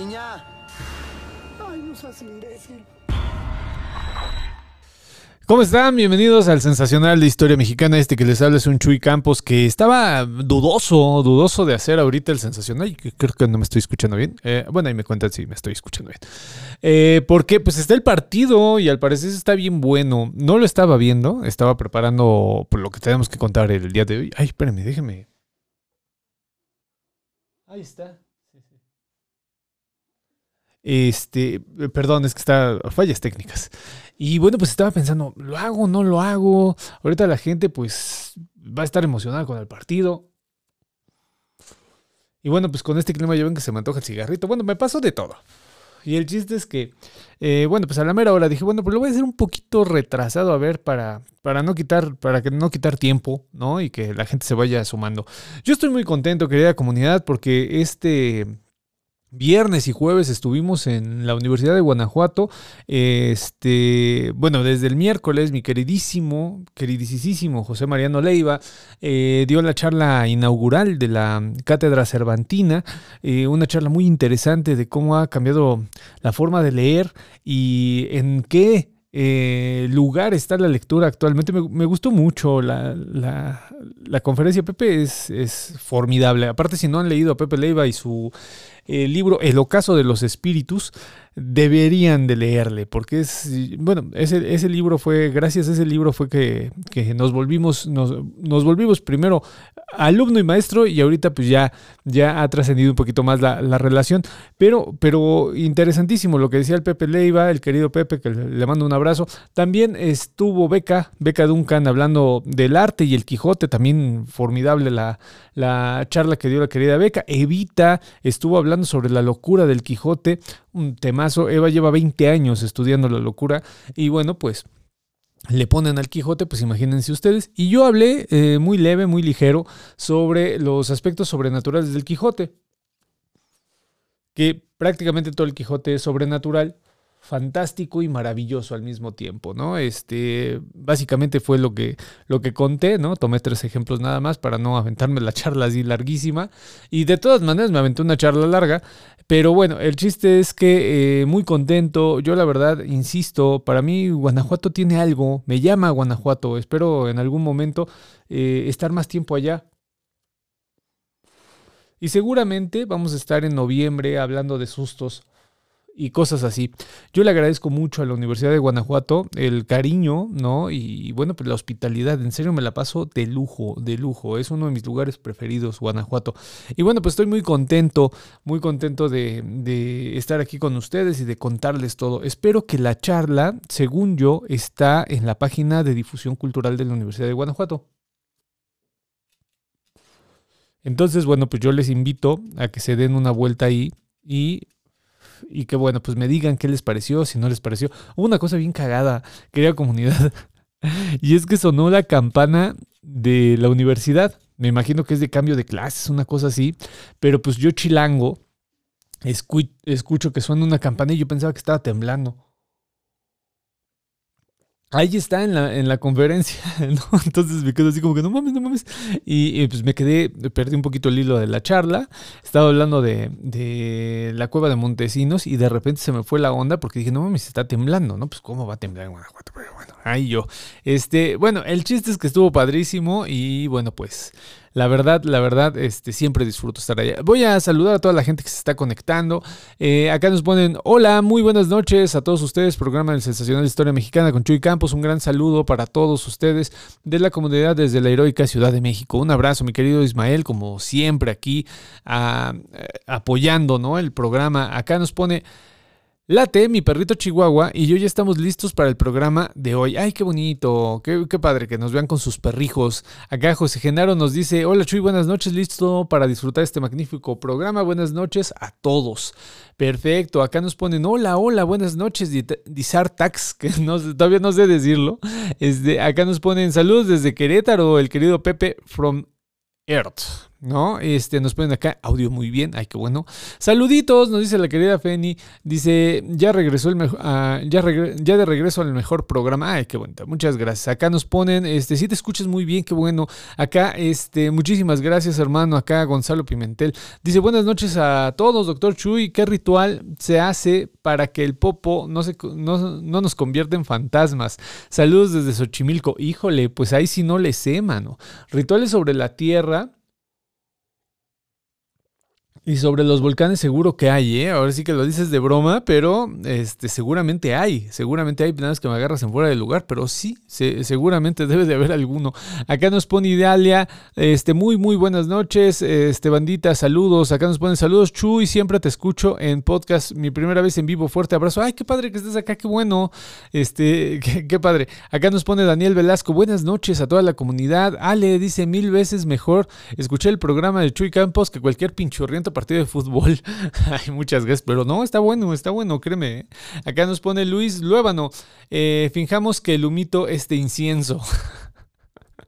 Niña. Ay, no seas imbécil. ¿Cómo están? Bienvenidos al sensacional de historia mexicana. Este que les habla es un Chuy Campos que estaba dudoso, dudoso de hacer ahorita el sensacional. Y creo que no me estoy escuchando bien. Eh, bueno, ahí me cuentan si me estoy escuchando bien. Eh, porque pues está el partido y al parecer está bien bueno. No lo estaba viendo, estaba preparando por lo que tenemos que contar el día de hoy. Ay, espérenme, déjenme. Ahí está. Este, perdón, es que está fallas técnicas. Y bueno, pues estaba pensando, ¿lo hago no lo hago? Ahorita la gente pues va a estar emocionada con el partido. Y bueno, pues con este clima ya ven que se me antoja el cigarrito. Bueno, me pasó de todo. Y el chiste es que, eh, bueno, pues a la mera hora dije, bueno, pues lo voy a hacer un poquito retrasado a ver para, para no quitar, para que no quitar tiempo, ¿no? Y que la gente se vaya sumando. Yo estoy muy contento, querida comunidad, porque este Viernes y jueves estuvimos en la Universidad de Guanajuato. Este, bueno, desde el miércoles, mi queridísimo, queridísimo José Mariano Leiva eh, dio la charla inaugural de la Cátedra Cervantina. Eh, una charla muy interesante de cómo ha cambiado la forma de leer y en qué eh, lugar está la lectura actualmente. Me, gustó mucho la, la, conferencia. Pepe es, formidable. Aparte, si no han leído a Pepe Leiva y su el libro El ocaso de los espíritus, deberían de leerle, porque es, bueno, ese, ese libro fue, gracias a ese libro fue que, nos volvimos, nos, nos, volvimos primero alumno y maestro y ahorita pues ya, ya ha trascendido un poquito más la, relación, pero, pero interesantísimo lo que decía el Pepe Leiva, el querido Pepe, que le, mando un abrazo, también estuvo Beca, Beca Duncan hablando del arte y el Quijote, también formidable la, la charla que dio la querida Beca, Evita estuvo hablando sobre la locura del Quijote, un temazo. Eva lleva 20 años estudiando la locura y bueno, pues le ponen al Quijote, pues imagínense ustedes. Y yo hablé eh, muy leve, muy ligero sobre los aspectos sobrenaturales del Quijote, que prácticamente todo el Quijote es sobrenatural fantástico y maravilloso al mismo tiempo, ¿no? Este, básicamente fue lo que, lo que conté, ¿no? Tomé tres ejemplos nada más para no aventarme la charla así larguísima. Y de todas maneras me aventé una charla larga. Pero bueno, el chiste es que eh, muy contento. Yo la verdad, insisto, para mí Guanajuato tiene algo. Me llama Guanajuato. Espero en algún momento eh, estar más tiempo allá. Y seguramente vamos a estar en noviembre hablando de sustos y cosas así. Yo le agradezco mucho a la Universidad de Guanajuato el cariño, ¿no? Y bueno, pues la hospitalidad, en serio me la paso de lujo, de lujo. Es uno de mis lugares preferidos, Guanajuato. Y bueno, pues estoy muy contento, muy contento de, de estar aquí con ustedes y de contarles todo. Espero que la charla, según yo, está en la página de difusión cultural de la Universidad de Guanajuato. Entonces, bueno, pues yo les invito a que se den una vuelta ahí y y que bueno, pues me digan qué les pareció, si no les pareció. Hubo una cosa bien cagada, querida comunidad, y es que sonó la campana de la universidad. Me imagino que es de cambio de clases, una cosa así, pero pues yo chilango escucho que suena una campana y yo pensaba que estaba temblando. Ahí está en la, en la conferencia, ¿no? Entonces me quedo así como que no mames, no mames. Y, pues me quedé, perdí un poquito el hilo de la charla. Estaba hablando de, de, la cueva de Montesinos y de repente se me fue la onda porque dije, no mames, está temblando, ¿no? Pues cómo va a temblar en Guanajuato, pero bueno, ahí yo. Este, bueno, el chiste es que estuvo padrísimo y bueno, pues la verdad, la verdad, este, siempre disfruto estar allá. Voy a saludar a toda la gente que se está conectando. Eh, acá nos ponen, hola, muy buenas noches a todos ustedes, programa del Sensacional Historia Mexicana con Chuy Campos. Un gran saludo para todos ustedes de la comunidad desde la heroica Ciudad de México. Un abrazo, mi querido Ismael, como siempre aquí eh, apoyando ¿no? el programa. Acá nos pone... Late, mi perrito Chihuahua, y yo ya estamos listos para el programa de hoy. Ay, qué bonito, qué, padre que nos vean con sus perrijos. Acá José Genaro nos dice, hola Chuy, buenas noches, listo para disfrutar este magnífico programa. Buenas noches a todos. Perfecto, acá nos ponen, hola, hola, buenas noches, Tax, que todavía no sé decirlo. Este, acá nos ponen saludos desde Querétaro, el querido Pepe from Earth. ¿No? Este, nos ponen acá audio muy bien, ay, qué bueno. Saluditos, nos dice la querida Feni, dice, ya regresó el mejor, ah, ya, ya de regreso al mejor programa, ay, qué bonita, muchas gracias. Acá nos ponen, este, si te escuchas muy bien, qué bueno. Acá, este, muchísimas gracias, hermano, acá Gonzalo Pimentel. Dice, buenas noches a todos, doctor Chuy, ¿qué ritual se hace para que el popo no, se, no, no nos convierta en fantasmas? Saludos desde Xochimilco. Híjole, pues ahí sí no le sé, mano. Rituales sobre la tierra y sobre los volcanes seguro que hay, ¿eh? Ahora sí que lo dices de broma, pero este, seguramente hay, seguramente hay, nada que me agarras en fuera del lugar, pero sí, seguramente debe de haber alguno. Acá nos pone Idalia, este, muy, muy buenas noches, este, bandita, saludos, acá nos ponen saludos, Chuy, siempre te escucho en podcast, mi primera vez en vivo, fuerte abrazo, ay, qué padre que estés acá, qué bueno, este, qué, qué padre. Acá nos pone Daniel Velasco, buenas noches a toda la comunidad, Ale dice mil veces mejor, escuché el programa de Chuy Campos que cualquier pinchurriento partido de fútbol. Hay muchas veces, pero no, está bueno, está bueno, créeme. ¿eh? Acá nos pone Luis Luébano. Eh, finjamos que el humito es de incienso.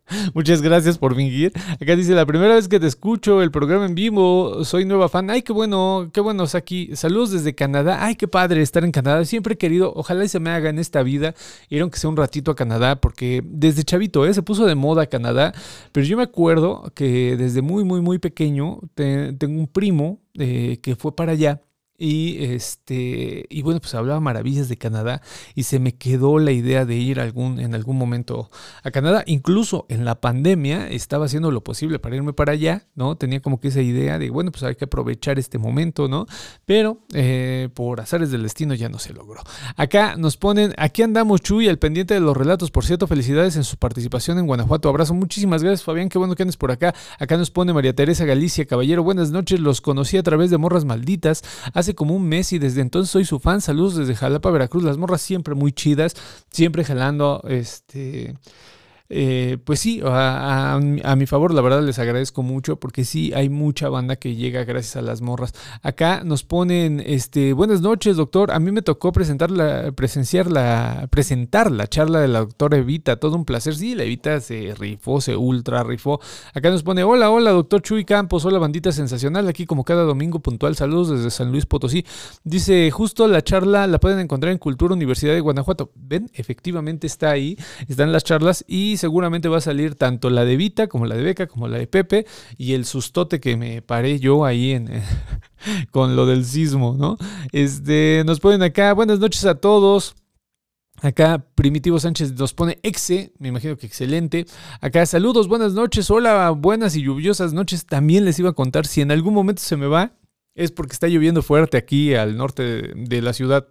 Muchas gracias por fingir. Acá dice, la primera vez que te escucho el programa en vivo, soy nueva fan. Ay, qué bueno, qué bueno, Saki. Saludos desde Canadá. Ay, qué padre estar en Canadá. Siempre he querido, ojalá se me haga en esta vida, ir aunque sea un ratito a Canadá, porque desde chavito, ¿eh? se puso de moda Canadá. Pero yo me acuerdo que desde muy, muy, muy pequeño, tengo un primo eh, que fue para allá y este, y bueno, pues hablaba maravillas de Canadá y se me quedó la idea de ir algún, en algún momento a Canadá. Incluso en la pandemia estaba haciendo lo posible para irme para allá, ¿no? Tenía como que esa idea de, bueno, pues hay que aprovechar este momento, ¿no? Pero eh, por azares del destino ya no se logró. Acá nos ponen, aquí andamos Chuy, al pendiente de los relatos. Por cierto, felicidades en su participación en Guanajuato. Abrazo, muchísimas gracias Fabián, qué bueno que andes por acá. Acá nos pone María Teresa Galicia, caballero, buenas noches, los conocí a través de Morras Malditas. Hace como un mes y desde entonces soy su fan. Saludos desde Jalapa, Veracruz. Las morras siempre muy chidas, siempre jalando este eh, pues sí, a, mi favor, la verdad les agradezco mucho porque sí hay mucha banda que llega gracias a las morras. Acá nos ponen, este, buenas noches, doctor. A mí me tocó presentar la, presenciar la, presentar la charla de la doctora Evita. Todo un placer. Sí, la Evita se rifó, se ultra rifó. Acá nos pone, hola, hola, doctor Chuy Campos. Hola, bandita sensacional. Aquí como cada domingo puntual. Saludos desde San Luis Potosí. Dice, justo la charla la pueden encontrar en Cultura Universidad de Guanajuato. Ven, efectivamente está ahí. Están las charlas y seguramente va a salir tanto la de Vita como la de Beca como la de Pepe y el sustote que me paré yo ahí en con lo del sismo, ¿no? Este, nos ponen acá, buenas noches a todos. Acá Primitivo Sánchez nos pone exe, me imagino que excelente. Acá saludos, buenas noches, hola, buenas y lluviosas noches. También les iba a contar si en algún momento se me va, es porque está lloviendo fuerte aquí al norte de la ciudad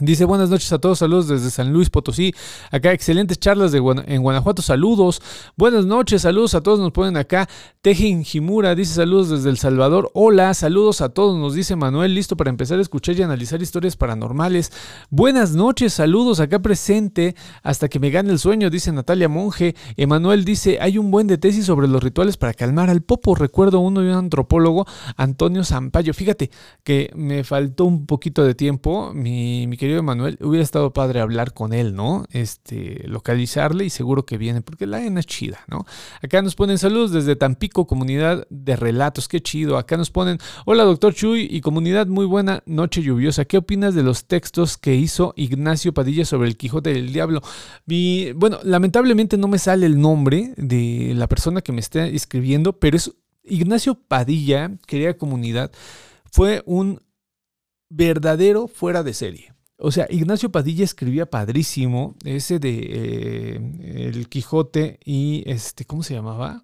Dice buenas noches a todos, saludos desde San Luis Potosí. Acá excelentes charlas de en Guanajuato, saludos. Buenas noches, saludos a todos, nos ponen acá. Tejin Jimura dice saludos desde El Salvador. Hola, saludos a todos, nos dice Manuel, listo para empezar a escuchar y analizar historias paranormales. Buenas noches, saludos acá presente hasta que me gane el sueño, dice Natalia Monge. Emanuel dice, hay un buen de tesis sobre los rituales para calmar al popo. Recuerdo uno de un antropólogo, Antonio Zampayo. Fíjate que me faltó un poquito de tiempo, mi, mi querido Manuel, hubiera estado padre hablar con él, ¿no? Este, localizarle y seguro que viene, porque la ENA es chida, ¿no? Acá nos ponen saludos desde Tampico, comunidad de relatos, qué chido. Acá nos ponen, hola doctor Chuy y comunidad, muy buena noche lluviosa. ¿Qué opinas de los textos que hizo Ignacio Padilla sobre el Quijote del Diablo? Mi, bueno, lamentablemente no me sale el nombre de la persona que me está escribiendo, pero es Ignacio Padilla, querida comunidad, fue un verdadero fuera de serie. O sea, Ignacio Padilla escribía padrísimo ese de eh, El Quijote y este, ¿cómo se llamaba?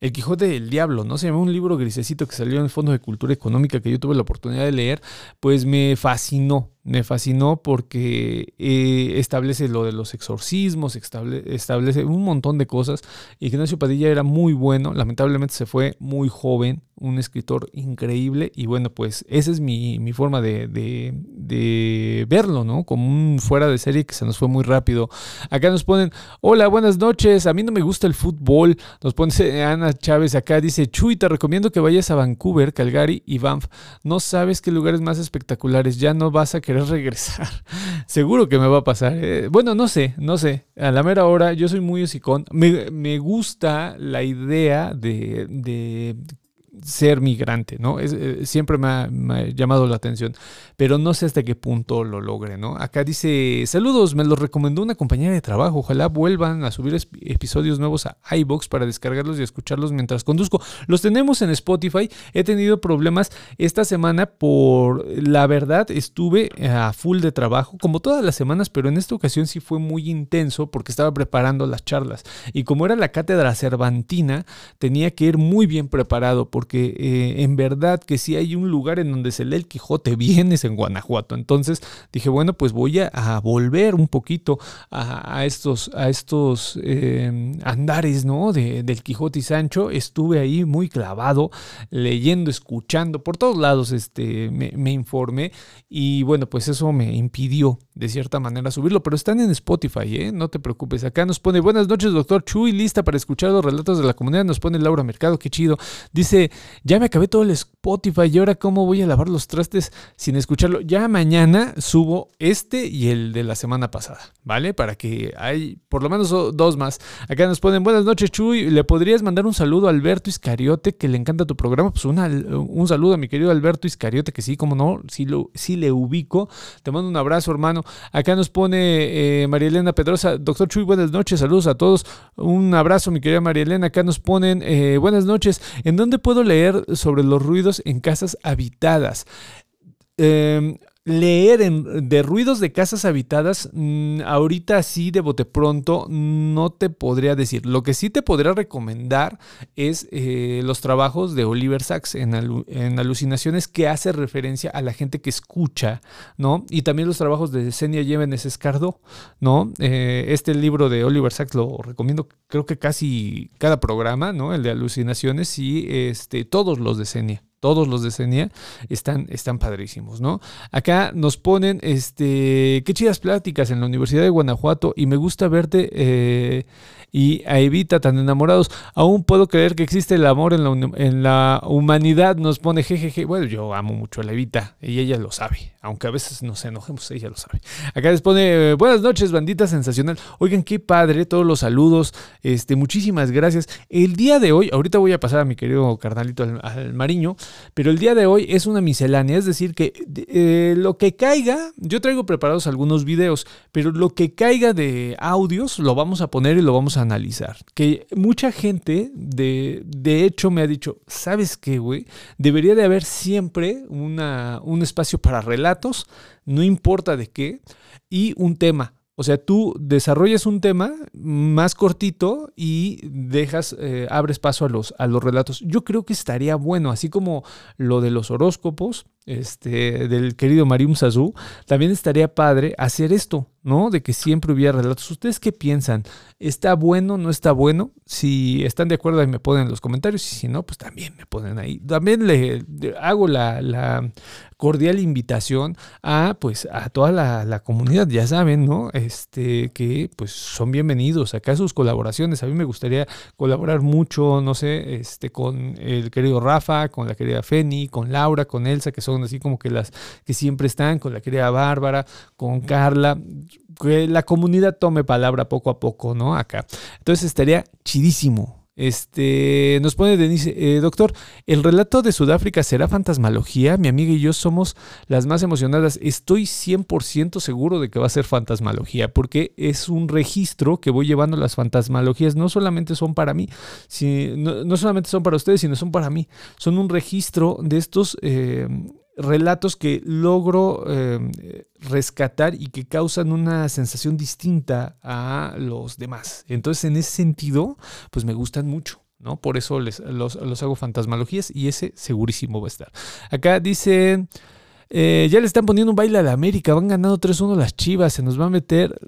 El Quijote del Diablo, ¿no? Se llama un libro grisecito que salió en el Fondo de Cultura Económica que yo tuve la oportunidad de leer, pues me fascinó, me fascinó porque eh, establece lo de los exorcismos, establece un montón de cosas. Ignacio Padilla era muy bueno, lamentablemente se fue muy joven, un escritor increíble y bueno, pues esa es mi, forma de, de, verlo, ¿no? Como un fuera de serie que se nos fue muy rápido. Acá nos ponen, hola, buenas noches, a mí no me gusta el fútbol, nos pone Ana Chávez acá, dice, Chuy, te recomiendo que vayas a Vancouver, Calgary y Banff, no sabes qué lugares más espectaculares, ya no vas a querer regresar. Seguro que me va a pasar. Eh, bueno, no sé, no sé. A la mera hora, yo soy muy hocicón. Me, me gusta la idea de, de ser migrante, ¿no? Es, eh, siempre me ha, me ha, llamado la atención, pero no sé hasta qué punto lo logre, ¿no? Acá dice, saludos, me lo recomendó una compañera de trabajo, ojalá vuelvan a subir episodios nuevos a iBox para descargarlos y escucharlos mientras conduzco. Los tenemos en Spotify, he tenido problemas esta semana por, la verdad, estuve a full de trabajo, como todas las semanas, pero en esta ocasión sí fue muy intenso porque estaba preparando las charlas y como era la cátedra cervantina, tenía que ir muy bien preparado porque eh, en verdad que si hay un lugar en donde se lee el Quijote bien es en Guanajuato. Entonces dije, bueno, pues voy a, volver un poquito a, estos, a estos eh, andares ¿no? De, del Quijote y Sancho. Estuve ahí muy clavado, leyendo, escuchando, por todos lados este, me, me informé y bueno, pues eso me impidió de cierta manera subirlo, pero están en Spotify, ¿eh? no te preocupes. Acá nos pone, buenas noches, doctor Chuy, lista para escuchar los relatos de la comunidad. Nos pone Laura Mercado, qué chido. Dice, ya me acabé todo el Spotify y ahora cómo voy a lavar los trastes sin escucharlo. Ya mañana subo este y el de la semana pasada, ¿vale? Para que hay por lo menos dos más. Acá nos ponen, buenas noches, Chuy. ¿Le podrías mandar un saludo a Alberto Iscariote, que le encanta tu programa? Pues una, un saludo a mi querido Alberto Iscariote, que sí, como no, sí, lo, sí le ubico. Te mando un abrazo, hermano. Acá nos pone eh, María Elena Pedrosa. Doctor Chuy, buenas noches. Saludos a todos. Un abrazo, mi querida María Elena. Acá nos ponen eh, buenas noches. ¿En dónde puedo leer sobre los ruidos en casas habitadas? Eh, leer de ruidos de casas habitadas, mmm, ahorita así de bote pronto no te podría decir. Lo que sí te podría recomendar es eh, los trabajos de Oliver Sacks en, alu en, alucinaciones que hace referencia a la gente que escucha, ¿no? Y también los trabajos de Senia Yemenes Escardo, ¿no? Eh, este libro de Oliver Sacks lo recomiendo creo que casi cada programa, ¿no? El de alucinaciones y este, todos los de Senia todos los de CENIA están, están padrísimos, ¿no? Acá nos ponen, este, qué chidas pláticas en la Universidad de Guanajuato y me gusta verte eh, y a Evita tan enamorados. Aún puedo creer que existe el amor en la, humanidad, nos pone jejeje. Bueno, yo amo mucho a la Evita y ella lo sabe, aunque a veces nos enojemos, ella lo sabe. Acá les pone, buenas noches, bandita sensacional. Oigan, qué padre, todos los saludos, este, muchísimas gracias. El día de hoy, ahorita voy a pasar a mi querido carnalito al, al Mariño, pero el día de hoy es una miscelánea, es decir, que eh, lo que caiga, yo traigo preparados algunos videos, pero lo que caiga de audios lo vamos a poner y lo vamos a analizar. Que mucha gente, de, de hecho, me ha dicho, ¿sabes qué, güey? Debería de haber siempre una, un espacio para relatos, no importa de qué, y un tema. O sea, tú desarrollas un tema más cortito y dejas, eh, abres paso a los, a los relatos. Yo creo que estaría bueno, así como lo de los horóscopos, este, del querido Marium Sazú, también estaría padre hacer esto, ¿no? De que siempre hubiera relatos. ¿Ustedes qué piensan? ¿Está bueno? ¿No está bueno? Si están de acuerdo, ahí me ponen en los comentarios. Y si no, pues también me ponen ahí. También le, hago la, la, cordial invitación a, pues, a toda la, comunidad. Ya saben, ¿no? Este, que pues son bienvenidos acá sus colaboraciones. A mí me gustaría colaborar mucho, no sé, este, con el querido Rafa, con la querida Feni, con Laura, con Elsa, que son así como que las que siempre están, con la querida Bárbara, con Carla, que la comunidad tome palabra poco a poco, ¿no? Acá. Entonces estaría chidísimo. Este, nos pone Denise, eh, doctor, ¿el relato de Sudáfrica será fantasmalogía? Mi amiga y yo somos las más emocionadas. Estoy 100% seguro de que va a ser fantasmalogía, porque es un registro que voy llevando las fantasmalogías. No solamente son para mí, si, no, no, solamente son para ustedes, sino son para mí. Son un registro de estos... Eh, relatos que logro eh, rescatar y que causan una sensación distinta a los demás. Entonces, en ese sentido, pues me gustan mucho. ¿no? Por eso les, los, hago fantasmalogías y ese segurísimo va a estar. Acá dice, eh, ya le están poniendo un baile a la América, van ganando 3-1 las chivas, se nos va a meter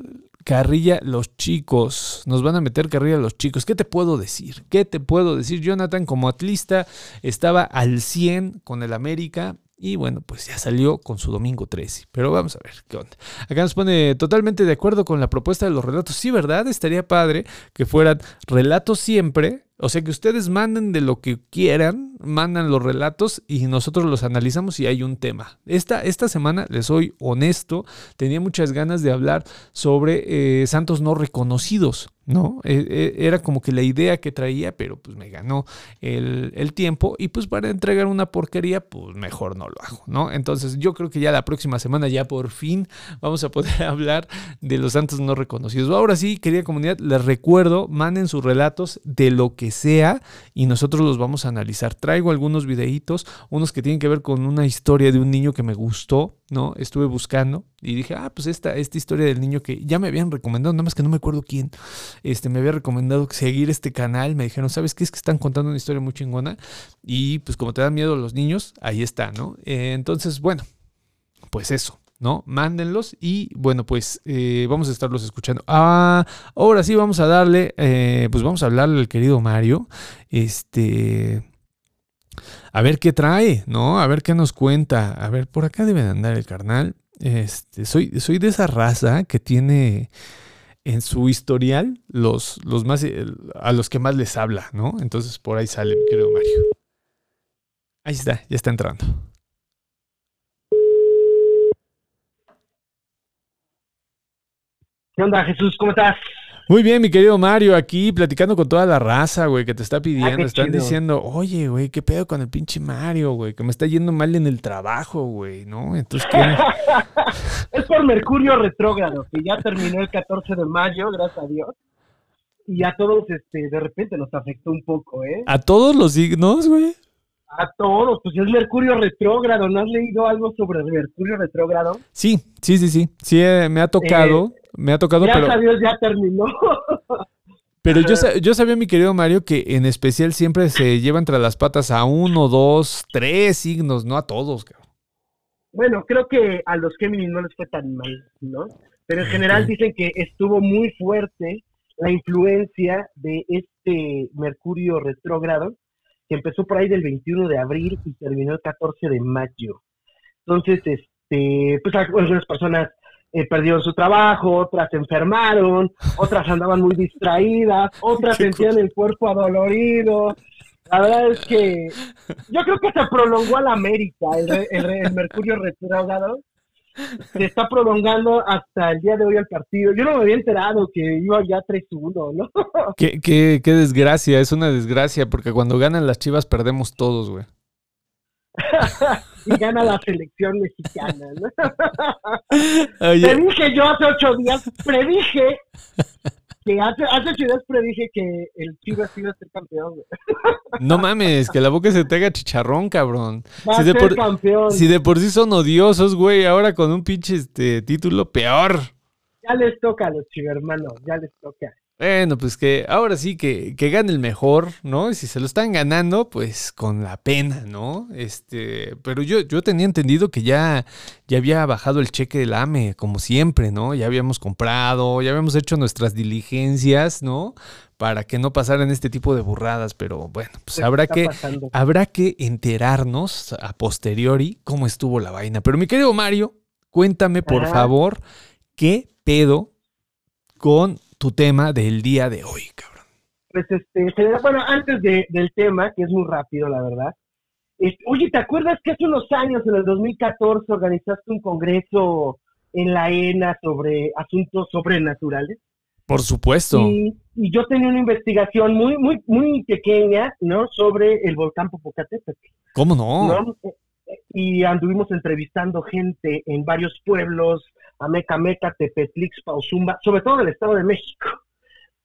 carrilla los chicos. Nos van a meter carrilla los chicos. ¿Qué te puedo decir? ¿Qué te puedo decir? Jonathan como atlista estaba al 100 con el América. Y bueno, pues ya salió con su domingo 13. Pero vamos a ver qué onda. Acá nos pone totalmente de acuerdo con la propuesta de los relatos. Sí, ¿verdad? Estaría padre que fueran relatos siempre O sea que ustedes manden de lo que quieran, mandan los relatos y nosotros los analizamos y hay un tema. Esta, esta semana, les soy honesto, tenía muchas ganas de hablar sobre eh, santos no reconocidos. ¿no? E, e, era como que la idea que traía, pero pues me ganó el, el, tiempo y pues para entregar una porquería, pues mejor no lo hago, ¿no? Entonces yo creo que ya la próxima semana ya por fin vamos a poder hablar de los santos no reconocidos. Ahora sí, querida comunidad, les recuerdo, manden sus relatos de lo que sea y nosotros los vamos a analizar. Traigo algunos videitos, unos que tienen que ver con una historia de un niño que me gustó, ¿no? Estuve buscando y dije, ah, pues esta, esta historia del niño que ya me habían recomendado, nada más que no me acuerdo quién, este, me había recomendado seguir este canal, me dijeron, ¿sabes qué? Es que están contando una historia muy chingona y pues como te dan miedo los niños, ahí está, ¿no? Entonces, bueno, pues eso. ¿No? Mándenlos y bueno, pues eh, vamos a estarlos escuchando. Ah, ahora sí vamos a darle, eh, pues vamos a hablarle al querido Mario, este, a ver qué trae, ¿no? A ver qué nos cuenta. A ver, por acá debe andar el carnal. Este, soy, soy de esa raza que tiene en su historial los, los más, a los que más les habla, ¿no? Entonces por ahí sale, querido Mario. Ahí está, ya está entrando. ¿Qué onda, Jesús? ¿Cómo estás? Muy bien, mi querido Mario, aquí platicando con toda la raza, güey, que te está pidiendo. Ah, Están chido. diciendo, oye, güey, ¿qué pedo con el pinche Mario, güey? Que me está yendo mal en el trabajo, güey, ¿no? Entonces, ¿qué? es por Mercurio retrógrado, que ya terminó el 14 de mayo, gracias a Dios. Y a todos, este, de repente nos afectó un poco, ¿eh? ¿A todos los signos, güey? A todos, pues es Mercurio retrógrado. ¿No has leído algo sobre Mercurio retrógrado? Sí, sí, sí, sí. Sí, eh, me ha tocado, me ha tocado, Gracias pero... a Dios ya terminó. Pero yo, sa- yo sabía, mi querido Mario, que en especial siempre se lleva entre las patas a uno, dos, tres signos, no a todos, cabrón. bueno, creo que a los Géminis no les fue tan mal, ¿no? Pero en general dicen que estuvo muy fuerte la influencia de este Mercurio retrógrado, que empezó por ahí del 21 de abril y terminó el 14 de mayo. Entonces, este, pues algunas personas eh, perdieron su trabajo, otras se enfermaron, otras andaban muy distraídas, otras sentían el cuerpo adolorido. La verdad es que yo creo que se prolongó a la América el, re- el re- el Mercurio retrógrado. Se está prolongando hasta el día de hoy el partido. Yo no me había enterado que iba ya 3-1, ¿no? Qué, qué, qué desgracia, es una desgracia, porque cuando ganan las chivas perdemos todos, güey. y gana la selección mexicana, ¿no? Te Oye, dije yo hace ocho días, predije que hace, hace días predije que el Chivas iba a ser campeón. güey. no mames, que la boca se te haga chicharrón, cabrón. Va Si a de ser por- campeón. Si de por sí son odiosos, güey, ahora con un pinche este, título peor. Ya les toca a los chivermanos, ya les toca. Bueno, pues que ahora sí que, que gane el mejor, ¿no? Y si se lo están ganando, pues con la pena, ¿no? Este, pero yo, yo tenía entendido que ya, ya había bajado el cheque del AME, como siempre, ¿no? Ya habíamos comprado, ya habíamos hecho nuestras diligencias, ¿no? Para que no pasaran este tipo de burradas, pero bueno, pues ¿Qué habrá que, pasando? habrá que enterarnos a posteriori cómo estuvo la vaina. Pero mi querido Mario, cuéntame por Ajá. favor, ¿qué pedo con tu tema del día de hoy, cabrón? Pues este, bueno, antes de- del tema, que es muy rápido, la verdad. este, oye, ¿te acuerdas que hace unos años, en el 2014, organizaste un congreso en la ENA sobre asuntos sobrenaturales? Por supuesto. Y, y yo tenía una investigación muy, muy, muy pequeña, ¿no? Sobre el volcán Popocatépetl, ¿Cómo no? ¿no? Y anduvimos entrevistando gente en varios pueblos, Amecameca, Tepetlixpa, Ozumba, sobre todo en el Estado de México.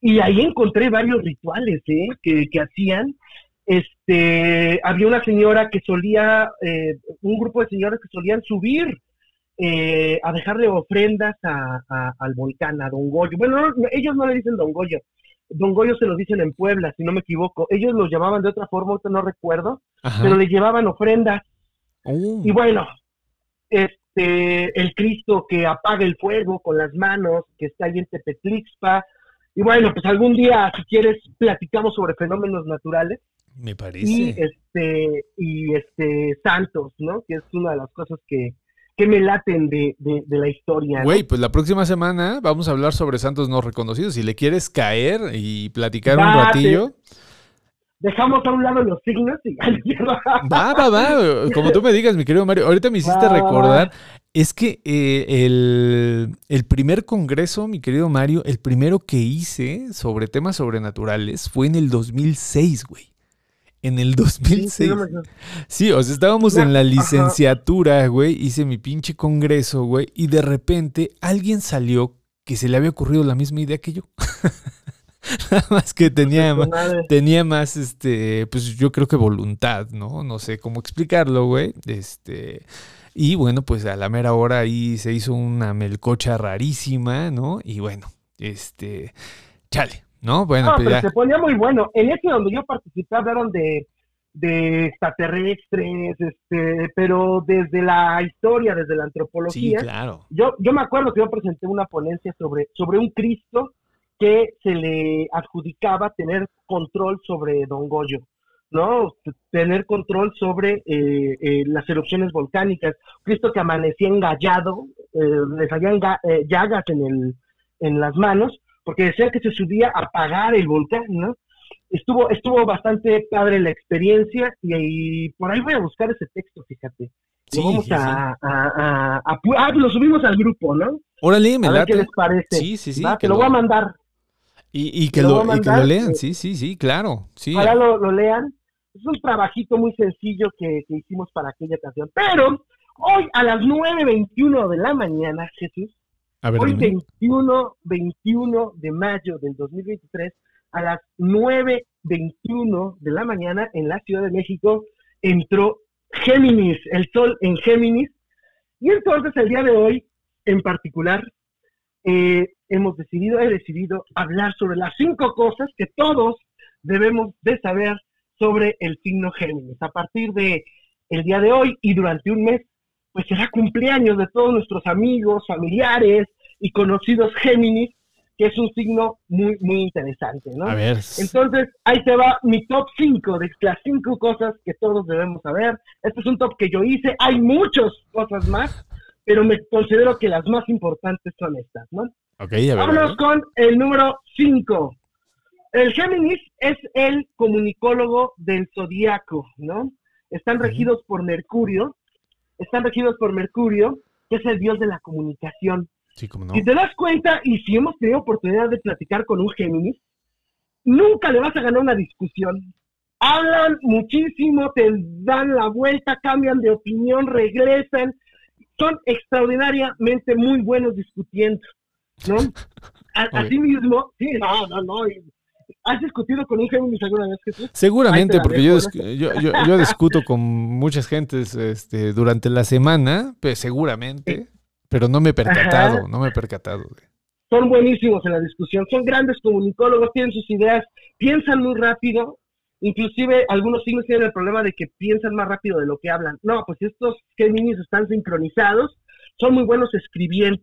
Y ahí encontré varios rituales, ¿eh? Que, que hacían. Este, había una señora que solía, eh, un grupo de señores que solían subir eh, a dejarle ofrendas a, a- al volcán, a Don Goyo. Bueno, no, ellos no le dicen Don Goyo. Don Goyo se lo dicen en Puebla, si no me equivoco. Ellos lo llamaban de otra forma, no recuerdo, Ajá. pero le llevaban ofrendas. Oh. Y bueno, este, el Cristo que apaga el fuego con las manos, que está ahí en Tepetlixpa. Y bueno, pues algún día, si quieres, platicamos sobre fenómenos naturales Me y parece. este y este santos, ¿no? Que es una de las cosas que, que me laten de, de, de la historia. ¿no? Güey, pues la próxima semana vamos a hablar sobre santos no reconocidos. Si le quieres caer y platicar un ratillo. Dejamos a un lado los signos y va, va, va, como tú me digas, mi querido Mario. Ahorita me hiciste recordar, es que eh, el, el, primer congreso, mi querido Mario, el primero que hice sobre temas sobrenaturales fue en el 2006, güey. En el 2006. Sí, o sea, estábamos en la licenciatura, güey. Hice mi pinche congreso, güey. Y de repente alguien salió que se le había ocurrido la misma idea que yo. Nada más que tenía más, tenía más, este, pues yo creo que voluntad, ¿no? No sé cómo explicarlo, güey. Este, y bueno, pues a la mera hora ahí se hizo una melcocha rarísima, ¿no? Y bueno, este, chale, ¿no? Bueno, pues pero se ponía muy bueno. En ese donde yo participé hablaron de, de extraterrestres, este, pero desde la historia, desde la antropología. Sí, claro. Yo, yo me acuerdo que yo presenté una ponencia sobre, sobre un Cristo que se le adjudicaba tener control sobre Don Goyo, ¿no? Tener control sobre eh, eh, las erupciones volcánicas. Cristo que amanecía engallado, eh, le salían llagas en, el, en las manos, porque decía que se subía a apagar el volcán, ¿no? Estuvo, estuvo bastante padre la experiencia y, por ahí voy a buscar ese texto, fíjate. lo vamos a, ah, lo subimos al grupo, ¿no? Órale, me a qué les parece. Sí, sí, sí. Te lo voy a mandar. Y, que, lo, lean, sí, sí, sí, claro. Sí. Ojalá lo, lean. Es un trabajito muy sencillo que, hicimos para aquella canción. Pero hoy a las 9.21 de la mañana, Jesús, hoy 21, 21 de mayo del 2023, a las 9.21 de la mañana en la Ciudad de México, entró Géminis, el sol en Géminis. Y entonces el día de hoy, en particular, eh, hemos decidido, he decidido hablar sobre las cinco cosas que todos debemos de saber sobre el signo Géminis. A partir de el día de hoy y durante un mes, pues será cumpleaños de todos nuestros amigos, familiares y conocidos Géminis, que es un signo muy, muy interesante, ¿no? A ver. Entonces, ahí te va mi top 5 de las cinco cosas que todos debemos saber. Este es un top que yo hice. Hay muchas cosas más, pero me considero que las más importantes son estas, ¿no? Okay, a ver, Vámonos con el número 5. El Géminis es el comunicólogo del zodiaco, ¿no? Están regidos por Mercurio, están regidos por Mercurio, que es el dios de la comunicación. Sí, como no. Si te das cuenta, y si hemos tenido oportunidad de platicar con un Géminis, nunca le vas a ganar una discusión. Hablan muchísimo, te dan la vuelta, cambian de opinión, regresan, son extraordinariamente muy buenos discutiendo, ¿no? Así mismo, sí, no, no, no. ¿Has discutido con un Géminis alguna vez, Jesús? Seguramente, porque yo, yo, yo, discuto con muchas gentes este, durante la semana, pues seguramente, pero no me he percatado, no me he percatado. Son buenísimos en la discusión, son grandes comunicólogos, tienen sus ideas, piensan muy rápido, Inclusive algunos signos tienen el problema de que piensan más rápido de lo que hablan. No, pues estos Géminis están sincronizados, son muy buenos escribiendo.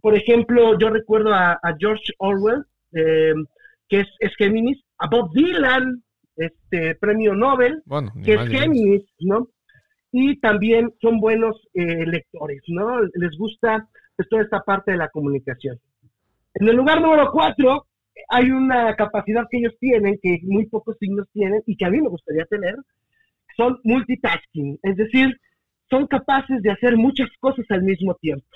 Por ejemplo, yo recuerdo a, George Orwell, eh, que es, es, Géminis, a Bob Dylan, este premio Nobel, que es Géminis, ¿no? Y también son buenos eh, lectores, ¿no? Les gusta pues, toda esta parte de la comunicación. En el lugar número cuatro hay una capacidad que ellos tienen, que muy pocos signos tienen y que a mí me gustaría tener, son multitasking, es decir, son capaces de hacer muchas cosas al mismo tiempo.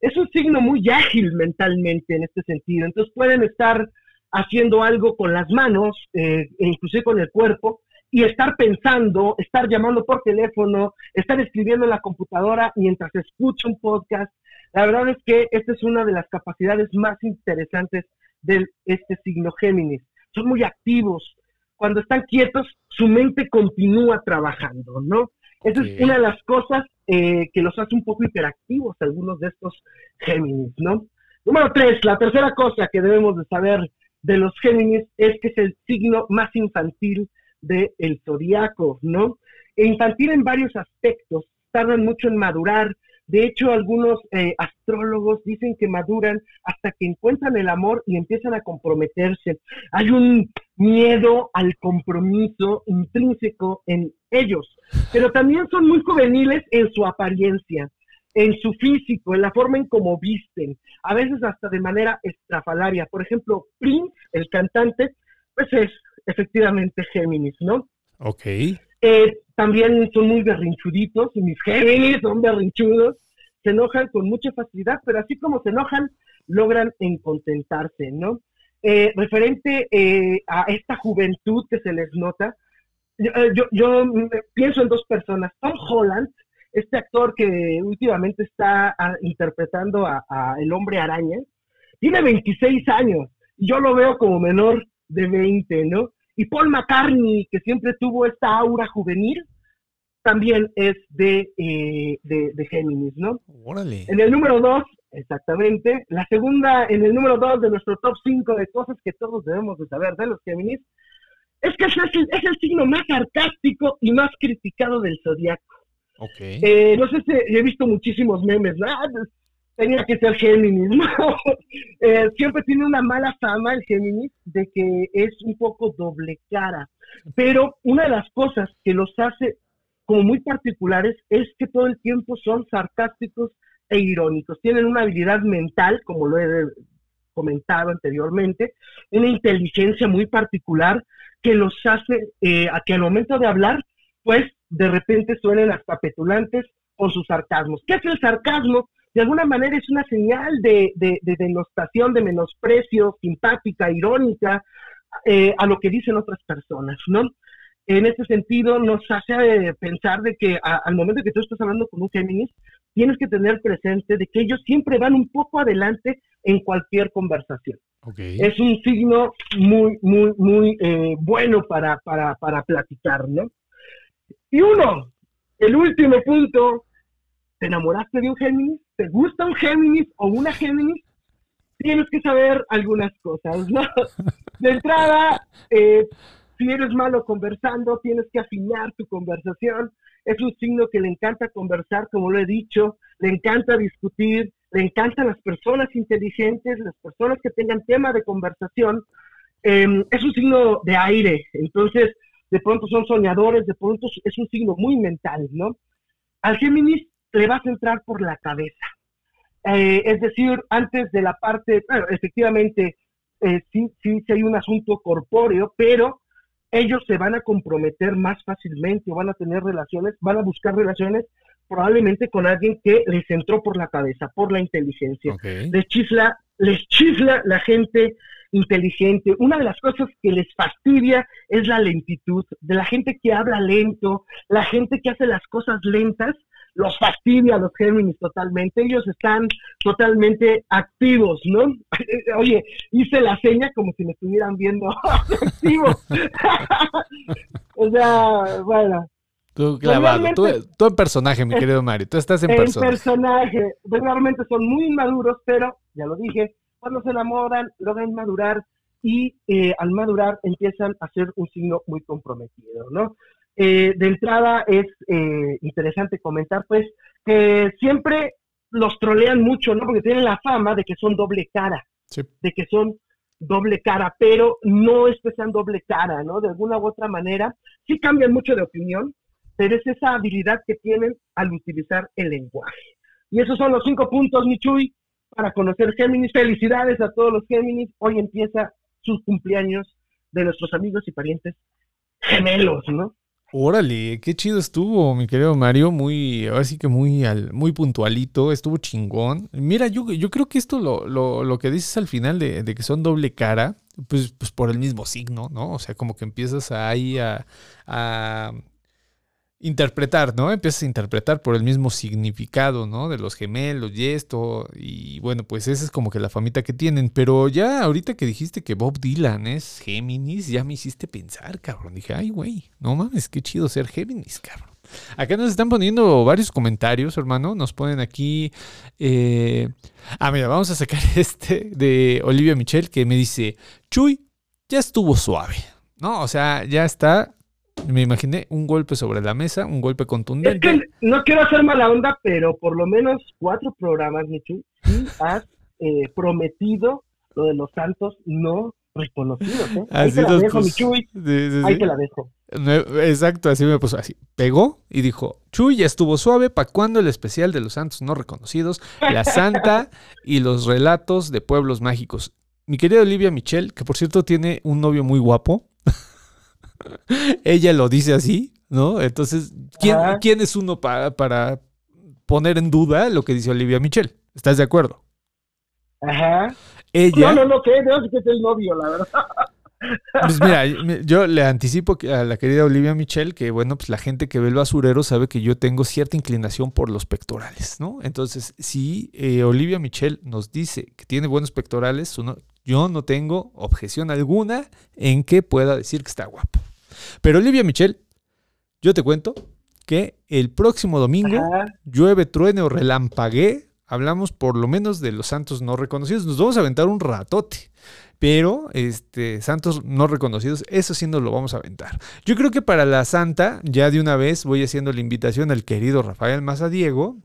Es un signo muy ágil mentalmente en este sentido, entonces pueden estar haciendo algo con las manos, eh, e inclusive con el cuerpo, y estar pensando, estar llamando por teléfono, estar escribiendo en la computadora mientras escucha un podcast. La verdad es que esta es una de las capacidades más interesantes de este signo Géminis. Son muy activos. Cuando están quietos, su mente continúa trabajando, ¿no? Esa es una de las cosas eh, que los hace un poco hiperactivos, algunos de estos Géminis, ¿no? Número tres, la tercera cosa que debemos de saber de los Géminis es que es el signo más infantil del el zodiaco, ¿no? E infantil en varios aspectos, tardan mucho en madurar, de hecho, algunos eh, astrólogos dicen que maduran hasta que encuentran el amor y empiezan a comprometerse. Hay un miedo al compromiso intrínseco en ellos, pero también son muy juveniles en su apariencia, en su físico, en la forma en cómo visten, a veces hasta de manera estrafalaria. Por ejemplo, Prince, el cantante, pues es efectivamente Géminis, ¿no? Ok. Eh, también son muy berrinchuditos, y mis Géminis son berrinchudos, se enojan con mucha facilidad, pero así como se enojan, logran encontentarse, ¿no? Eh, referente eh, a esta juventud que se les nota, yo, eh, yo, yo, mm, pienso en dos personas. Tom Holland, este actor que últimamente está ah, interpretando a, a El Hombre Araña, tiene 26 años, yo lo veo como menor de 20, ¿no? Y Paul McCartney, que siempre tuvo esta aura juvenil, también es de, eh, de, de Géminis, ¿no? Órale. En el número 2, exactamente, la segunda, en el número 2 de nuestro top 5 de cosas que todos debemos de saber de los Géminis, es que es el, es el signo más sarcástico y más criticado del zodiaco. Ok. Eh, no sé si he visto muchísimos memes, ¿no? Tenía que ser Géminis, ¿no? Eh, siempre tiene una mala fama el Géminis de que es un poco doble cara, pero una de las cosas que los hace como muy particulares es que todo el tiempo son sarcásticos e irónicos. Tienen una habilidad mental, como lo he comentado anteriormente, una inteligencia muy particular que los hace eh, a que al momento de hablar, pues de repente suenen hasta petulantes con sus sarcasmos. ¿Qué es el sarcasmo? De alguna manera es una señal de, de, de denostación, de menosprecio, simpática, irónica, eh, a lo que dicen otras personas, ¿no? En ese sentido, nos hace eh, pensar de que a- al momento que tú estás hablando con un Géminis, tienes que tener presente de que ellos siempre van un poco adelante en cualquier conversación. Es un signo muy, muy, muy eh, bueno para, para, para platicar, ¿no? Y uno, el último punto, ¿te enamoraste de un Géminis? ¿Te gusta un Géminis o una Géminis? Tienes que saber algunas cosas, ¿no? De entrada, eh, si eres malo conversando, tienes que afinar tu conversación. Es un signo que le encanta conversar, como lo he dicho, le encanta discutir, le encantan las personas inteligentes, las personas que tengan tema de conversación. Eh, es un signo de aire, entonces de pronto son soñadores, de pronto es un signo muy mental, ¿no? Al Géminis le vas a entrar por la cabeza. Eh, es decir, antes de la parte, bueno, efectivamente, eh, sí, sí, sí hay un asunto corpóreo, pero ellos se van a comprometer más fácilmente o van a tener relaciones, van a buscar relaciones probablemente con alguien que les entró por la cabeza, por la inteligencia. Les chisla, les chisla la gente inteligente. Una de las cosas que les fastidia es la lentitud, de la gente que habla lento, la gente que hace las cosas lentas, los fastidia a los Géminis totalmente. Ellos están totalmente activos, ¿no? Oye, hice la seña como si me estuvieran viendo activos. o sea, bueno, Tú clavado. Tú, en personaje, mi querido Mario. Tú estás en en personaje. personaje. Regularmente son muy inmaduros, pero ya lo dije, cuando se enamoran, logran madurar y eh, al madurar empiezan a ser un signo muy comprometido, ¿no? Eh, de entrada es eh, interesante comentar, pues, que siempre los trolean mucho, ¿no? Porque tienen la fama de que son doble cara, Sí. de que son doble cara, pero no es que sean doble cara, ¿no? De alguna u otra manera, sí cambian mucho de opinión, pero es esa habilidad que tienen al utilizar el lenguaje. Y esos son los cinco puntos, Michuy, para conocer Géminis. Felicidades a todos los Géminis. Hoy empieza sus cumpleaños de nuestros amigos y parientes gemelos, ¿no? Órale, qué chido estuvo, mi querido Mario. Muy, ahora sí que muy, al- muy puntualito, estuvo chingón. Mira, yo, yo creo que esto lo, lo, lo que dices al final de, de que son doble cara, pues, pues por el mismo signo, ¿no? O sea, como que empiezas ahí a, a interpretar, ¿no? Empiezas a interpretar por el mismo significado, ¿no? De los gemelos y esto. Y bueno, pues esa es como que la famita que tienen. Pero ya ahorita que dijiste que Bob Dylan es Géminis, ya me hiciste pensar, cabrón. Dije, ay, güey, no mames, qué chido ser Géminis, cabrón. Acá nos están poniendo varios comentarios, hermano. Nos ponen aquí. eh, Ah, mira, vamos a sacar este de Olivia Michel que me dice: Chuy, ya estuvo suave. No, o sea, ya está. Me imaginé un golpe sobre la mesa, un golpe Es contundente. que no quiero hacer mala onda, pero por lo menos cuatro programas, Michuy, sí has eh, prometido lo de los santos no reconocidos, ¿eh? Ahí te la dejo, puso. Michuy. Sí, sí, Ahí sí. te la dejo. Exacto, así me puso así. Pegó y dijo, Chuy ya estuvo suave, ¿para cuándo el especial de los santos no reconocidos? La Santa y los relatos de pueblos mágicos. Mi querida Olivia Michel, que por cierto tiene un novio muy guapo. Ella lo dice así, ¿no? Entonces, ¿quién. ¿quién es uno para, para poner en duda lo que dice Olivia Michelle? ¿Estás de acuerdo? Ajá. Ella, No, no, no, que no sé que es el novio, la verdad. pues mira, yo le anticipo a la querida Olivia Michelle que, bueno, pues la gente que ve el basurero sabe que yo tengo cierta inclinación por los pectorales, ¿no? Entonces, si eh, Olivia Michelle nos dice que tiene buenos pectorales, uno- yo no tengo objeción alguna en que pueda decir que está guapo. Pero Olivia Michelle, yo te cuento que el próximo domingo Ajá. llueve, truene o relampaguee, hablamos por lo menos de los santos no reconocidos. Nos vamos a aventar un ratote. Pero, este, santos no reconocidos, eso sí nos lo vamos a aventar. Yo creo que para la santa, ya de una vez voy haciendo la invitación al querido Rafael Mazadiego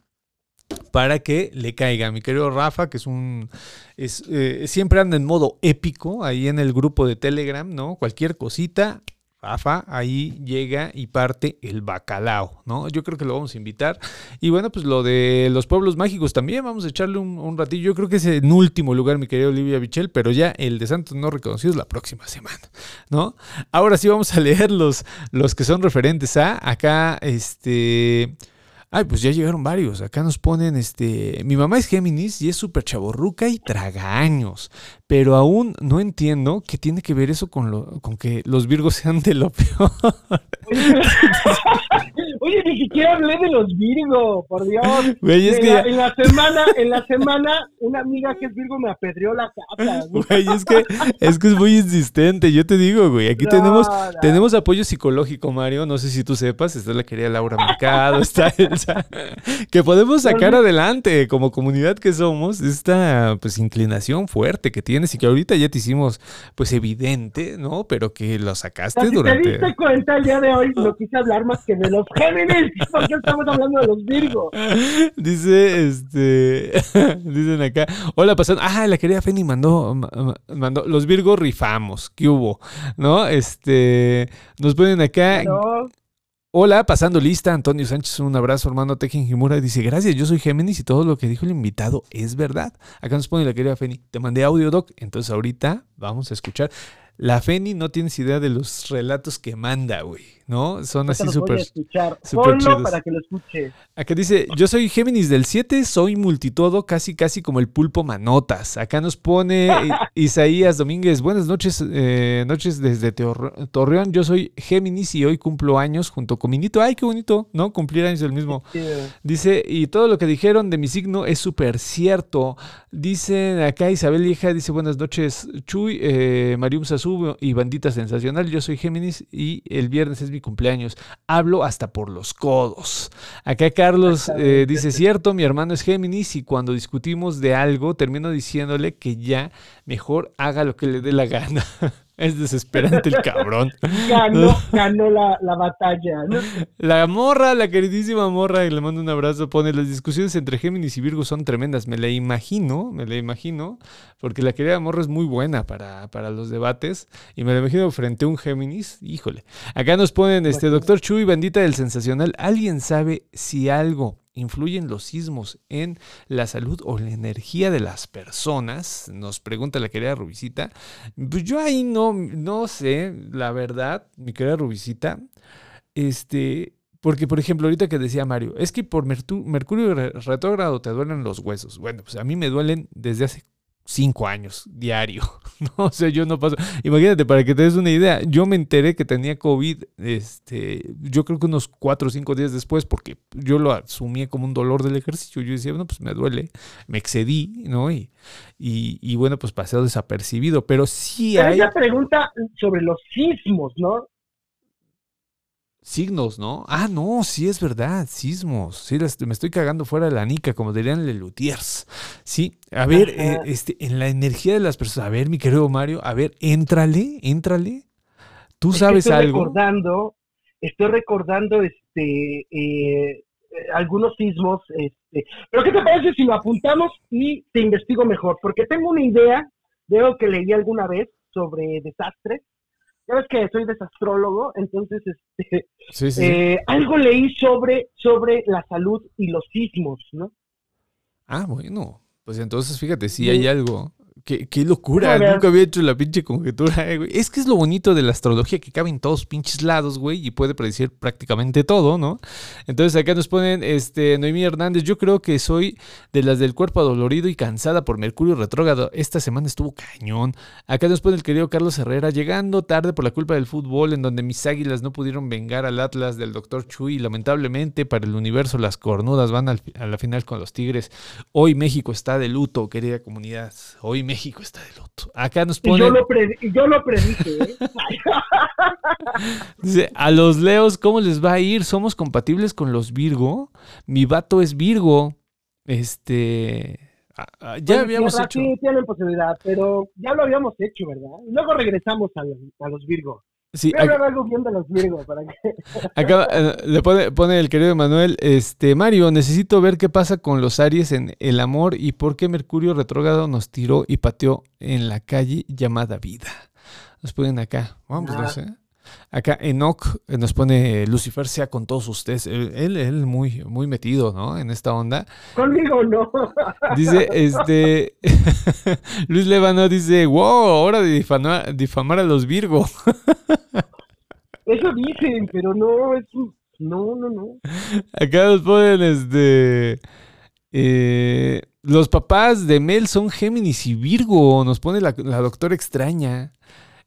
para que le caiga. Mi querido Rafa, que es un. Es, eh, siempre anda en modo épico ahí en el grupo de Telegram, ¿no? Cualquier cosita, Rafa, ahí llega y parte el bacalao, ¿no? Yo creo que lo vamos a invitar. Y bueno, pues lo de los pueblos mágicos también, vamos a echarle un, un ratillo. Yo creo que es en último lugar, mi querido Olivia Bichel, pero ya el de Santos no reconocidos la próxima semana, ¿no? Ahora sí vamos a leer los, los que son referentes a acá, este... Ay, pues ya llegaron varios. Acá nos ponen, este, mi mamá es Géminis y es súper chaborruca y tragaños. Pero aún no entiendo qué tiene que ver eso con, lo, con que los Virgos sean de lo peor. Oye, ni siquiera hablé de los Virgo, por Dios. Güey, es en, que la, ya- en la semana, en la semana, una amiga que es Virgo me apedreó la casa. güey. Es que, es que es muy insistente. Yo te digo, güey, aquí No, tenemos, no. tenemos apoyo psicológico, Mario. No sé si tú sepas, está la querida Laura Mercado, está Elsa, que podemos sacar adelante como comunidad que somos esta pues inclinación fuerte que y que ahorita ya te hicimos pues evidente, ¿no? Pero que lo sacaste sea, si te durante... diste cuenta el día de hoy, no quise hablar más que de los Géminis, porque estamos hablando de los Virgo. Dice, este, dicen acá, hola, pasando, ah, la querida Feni mandó, ma- ma- mandó, los Virgos rifamos, ¿qué hubo? ¿No? Este, nos ponen acá, ¿no? Hola, pasando lista, Antonio Sánchez, un abrazo, hermano Tejen Jimura, dice, gracias, yo soy Géminis y todo lo que dijo el invitado es verdad. Acá nos pone la querida Feni, te mandé audio, Doc, entonces ahorita vamos a escuchar. La Feni no tienes idea de los relatos que manda, güey, ¿no? Son así súper... para que lo escuche. Acá dice, yo soy Géminis del 7, soy multitodo, casi casi como el pulpo manotas. Acá nos pone Isaías Domínguez, buenas noches, eh, noches desde Torreón, yo soy Géminis y hoy cumplo años junto con Minito. Ay, qué bonito, ¿no? Cumplir años el mismo. Dice, y todo lo que dijeron de mi signo es súper cierto. Dicen acá Isabel Hija, dice, buenas noches, Chuy, eh, Marium Sasú y Bandita Sensacional. Yo soy Géminis y el viernes es mi cumpleaños. Hablo hasta por los codos. Acá Carlos eh, dice, cierto, mi hermano es Géminis y cuando discutimos de algo termino diciéndole que ya mejor haga lo que le dé la gana. es desesperante el cabrón. Ganó, ganó la, la batalla. ¿no? La morra, la queridísima morra, y le mando un abrazo, pone las discusiones entre Géminis y Virgo son tremendas. Me la imagino, me la imagino, porque la querida morra es muy buena para, para los debates. Y me la imagino frente a un Géminis. Híjole. Acá nos ponen, este, doctor Chuy, bandita del sensacional. ¿Alguien sabe si algo influyen los sismos en la salud o la energía de las personas? Nos pregunta la querida Rubicita. Pues yo ahí no, no sé, la verdad, mi querida Rubicita. Este, porque por ejemplo, ahorita que decía Mario, es que por Mercurio re- retrógrado te duelen los huesos. Bueno, pues a mí me duelen desde hace cinco años, diario. No sé, yo no paso. Imagínate, para que te des una idea, yo me enteré que tenía COVID, este, yo creo que unos cuatro o cinco días después, porque yo lo asumí como un dolor del ejercicio. Yo decía, bueno, pues me duele, me excedí, ¿no? Y, y, y bueno, pues pasé desapercibido, pero sí Pero hay ella pregunta sobre los sismos, ¿no? Signos, ¿no? Ah, no, sí es verdad, sismos. Sí, las- me estoy cagando fuera de la nica, como dirían Lelutiers. Sí, a ver, eh, este, en la energía de las personas, a ver, mi querido Mario, a ver, éntrale, éntrale. ¿Tú Es que sabes estoy algo? recordando, estoy recordando este eh, algunos sismos, este, pero ¿qué te parece si lo apuntamos y te investigo mejor? Porque tengo una idea de algo que leí alguna vez sobre desastres. Ya ves que soy desastrólogo, entonces este, Sí, sí, sí. eh, algo leí sobre, sobre la salud y los sismos, ¿no? Ah, bueno, pues entonces fíjate, Sí. hay algo. Qué, qué locura, nunca había hecho la pinche conjetura, eh, güey. Es que es lo bonito de la astrología, que cabe en todos pinches lados, güey, y puede predecir prácticamente todo, ¿no? Entonces acá nos ponen, este, Noemí Hernández, yo creo que soy de las del cuerpo adolorido y cansada por Mercurio retrógrado. Esta semana estuvo cañón. Acá nos pone el querido Carlos Herrera, llegando tarde por la culpa del fútbol, en donde mis águilas no pudieron vengar al Atlas del Dr. Chuy. Lamentablemente, para el universo, las cornudas van al a la final con los Tigres. Hoy México está de luto, querida comunidad. Hoy México está de luto. Acá nos Y yo ponen, lo, pre- yo lo predije, ¿eh? dice, a los Leos, ¿cómo les va a ir? ¿Somos compatibles con los Virgo? Mi vato es Virgo. Este... ah, ah, ya Bueno, habíamos hecho... Sí, tienen posibilidad, pero ya lo habíamos hecho, ¿verdad? Luego regresamos a, a los Virgo. Sí, Voy a hablar algo bien de los Virgo para que... Acá eh, le pone, pone el querido Manuel, este Mario, necesito ver qué pasa con los Aries en el amor y por qué Mercurio retrógrado nos tiró y pateó en la calle llamada vida. Nos ponen acá, vamos, no Ah. sé. Acá Enoch eh, nos pone Lucifer sea con todos ustedes. Él, él, muy, muy metido, ¿no? En esta onda. Conmigo no. Dice, este, Luis Levano dice, wow, hora de difamar, difamar a los Virgo. Eso dicen, pero no, es... No, no, no. Acá nos ponen este. eh, los papás de Mel son Géminis y Virgo. Nos pone la, la doctora extraña.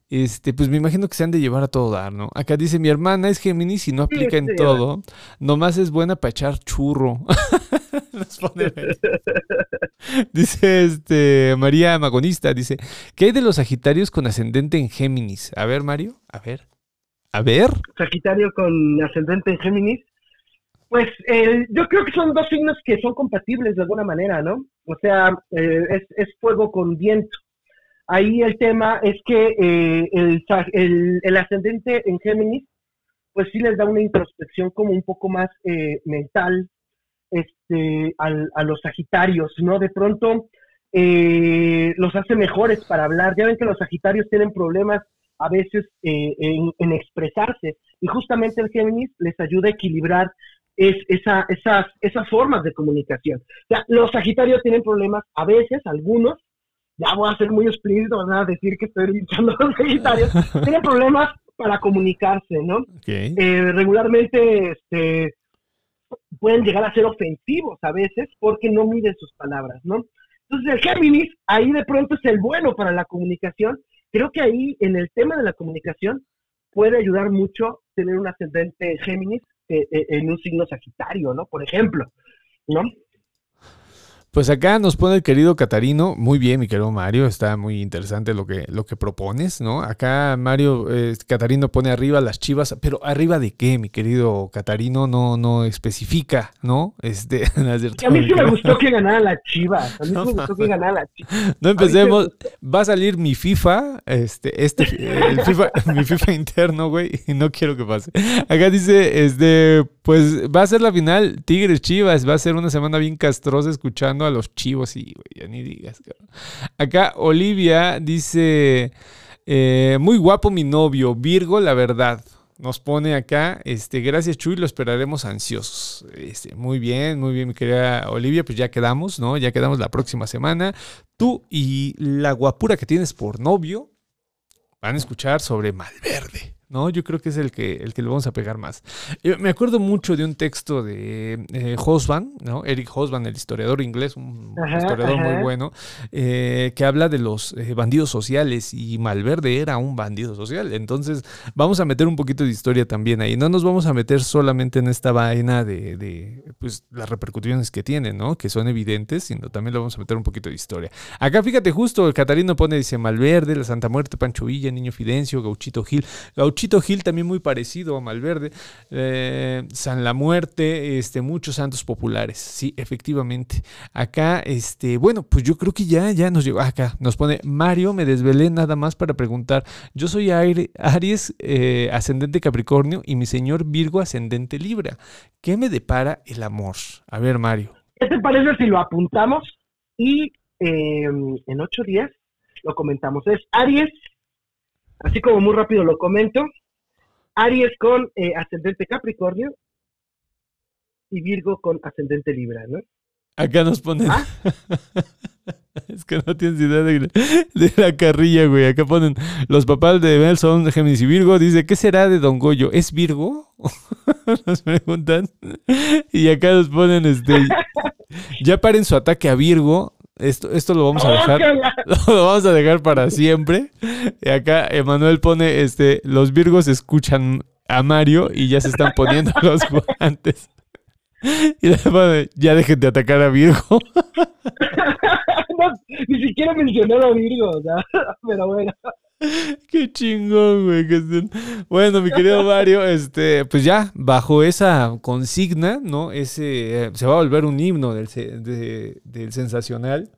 Este, pues me imagino que se han de llevar a todo dar, ¿no? Acá dice: Mi hermana es Géminis y no aplica en todo. Nomás es buena para echar churro. Dice este María Magonista: Dice: ¿Qué hay de los Sagitarios con ascendente en Géminis? A ver, Mario, a ver. A ver. Sagitario con ascendente en Géminis. Pues eh, yo creo que son dos signos que son compatibles de alguna manera, ¿no? O sea, eh, es, es fuego con viento. Ahí el tema es que eh, el, ascendente en Géminis, pues sí les da una introspección como un poco más eh, mental este, al- a los Sagitarios, ¿no? De pronto eh, los hace mejores para hablar. Ya ven que los Sagitarios tienen problemas a veces eh, en, en expresarse y justamente el Géminis les ayuda a equilibrar es, esa, esas, esas formas de comunicación. O sea, los Sagitarios tienen problemas a veces, algunos, ya voy a ser muy explícito, ¿verdad? Decir que estoy luchando a los Sagitarios, tienen problemas para comunicarse, ¿no? Eh, regularmente este, pueden llegar a ser ofensivos a veces porque no miden sus palabras, ¿no? Entonces el Géminis ahí de pronto es el bueno para la comunicación. Creo que ahí en el tema de la comunicación puede ayudar mucho tener un ascendente Géminis eh, eh, en un signo Sagitario, ¿no? Por ejemplo, ¿no? Pues acá nos pone el querido Catarino, muy bien, mi querido Mario, está muy interesante lo que, lo que propones, ¿no? Acá Mario eh, Catarino pone arriba las chivas, pero arriba de qué, mi querido Catarino, no, no especifica, ¿no? Este, a mí sí me gustó que ganara la Chivas, a mí sí No me gustó que ganara la Chivas. No empecemos, va a salir mi FIFA, este, este, el FIFA, mi FIFA interno, güey, y no quiero que pase. Acá dice, este, pues va a ser la final Tigres Chivas, va a ser una semana bien castrosa escuchando a los chivos y, ya ni digas. cabrón. Acá Olivia dice, eh, muy guapo mi novio, Virgo, la verdad. Nos pone acá, este, gracias Chuy, lo esperaremos ansiosos. Este, muy bien, muy bien, mi querida Olivia, pues ya quedamos, ¿no? Ya quedamos la próxima semana. Tú y la guapura que tienes por novio van a escuchar sobre Malverde, ¿no? Yo creo que es el que, el que le vamos a pegar más. Yo me acuerdo mucho de un texto de eh, Hosban, ¿no? Eric Hosban, el historiador inglés, un Ajá, historiador muy bueno, eh, que habla de los eh, bandidos sociales y Malverde era un bandido social. Entonces vamos a meter un poquito de historia también ahí. No nos vamos a meter solamente en esta vaina de, de, pues, las repercusiones que tiene, ¿no? Que son evidentes, sino también le vamos a meter un poquito de historia. Acá fíjate justo, el Catarino pone, dice Malverde, la Santa Muerte, Pancho Villa, Niño Fidencio, Gauchito Gil. Gauchito Gil también muy parecido a Malverde. Eh, San La Muerte, este, muchos santos populares. Sí, efectivamente. Acá, este, bueno, pues yo creo que ya, ya nos llegó. Acá nos pone Mario, me desvelé nada más para preguntar. Yo soy Aries, eh, ascendente Capricornio, y mi señor Virgo, ascendente Libra. ¿Qué me depara el amor? A ver, Mario. ¿Qué te parece si lo apuntamos y eh, en ocho días lo comentamos? Es Aries, así como muy rápido lo comento, Aries con eh, ascendente Capricornio y Virgo con ascendente Libra, ¿no? Acá nos ponen. ¿Ah? es que no tienes idea de, de la carrilla, güey. Acá ponen los papás de Bel son de Géminis y Virgo. Dice, ¿qué será de Don Goyo? ¿Es Virgo? nos preguntan. Y acá nos ponen, este, ya paren su ataque a Virgo. Esto, esto lo vamos a dejar. Lo vamos a dejar para siempre. Y acá Emanuel pone, este, los Virgos escuchan a Mario y ya se están poniendo los guantes. Y pone, ya dejen de atacar a Virgo. No, ni siquiera mencionó a Virgo, o sea, pero bueno. Qué chingón, güey. Bueno, mi querido Mario, este, pues ya, bajo esa consigna, ¿no? Ese eh, se va a volver un himno del, de- del sensacional.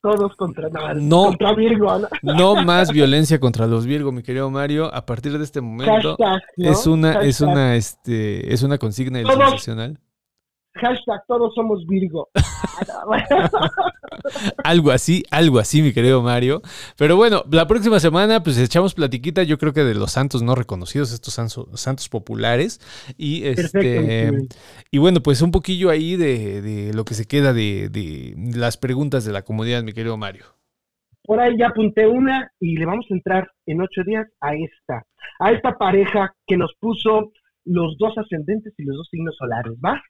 Todos contra, no, No. contra Virgo. ¿no? No más violencia contra los Virgo, mi querido Mario. A partir de este momento Hashtag, ¿no? es una, es una, este, es una consigna del Todos. sensacional. Hashtag, todos somos Virgo. Algo así, algo así, mi querido Mario. Pero bueno, la próxima semana, pues echamos platiquita, yo creo que de los santos no reconocidos, estos sanso- santos populares. Y este. Y bueno, pues un poquillo ahí de, de lo que se queda de, de las preguntas de la comunidad, mi querido Mario. Por ahí ya apunté una y le vamos a entrar en ocho días a esta, a esta pareja que nos puso los dos ascendentes y los dos signos solares, ¿va?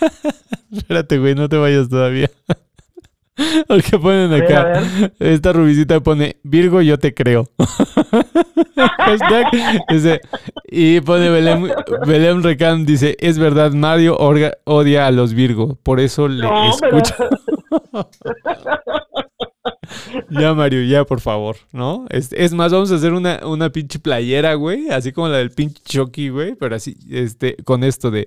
Espérate, güey, no te vayas todavía. Porque ponen A ver, acá, a ver. esta rubicita pone Virgo, yo te creo. Hashtag, dice, y pone Belém, Belém Recam, dice, es verdad, Mario orga- odia a los Virgo, por eso le No, pero- escucha. Ya, Mario, ya, por favor, ¿no? Es, es más, vamos a hacer una, una pinche playera, güey, así como la del pinche Chucky, güey, pero así, este, con esto de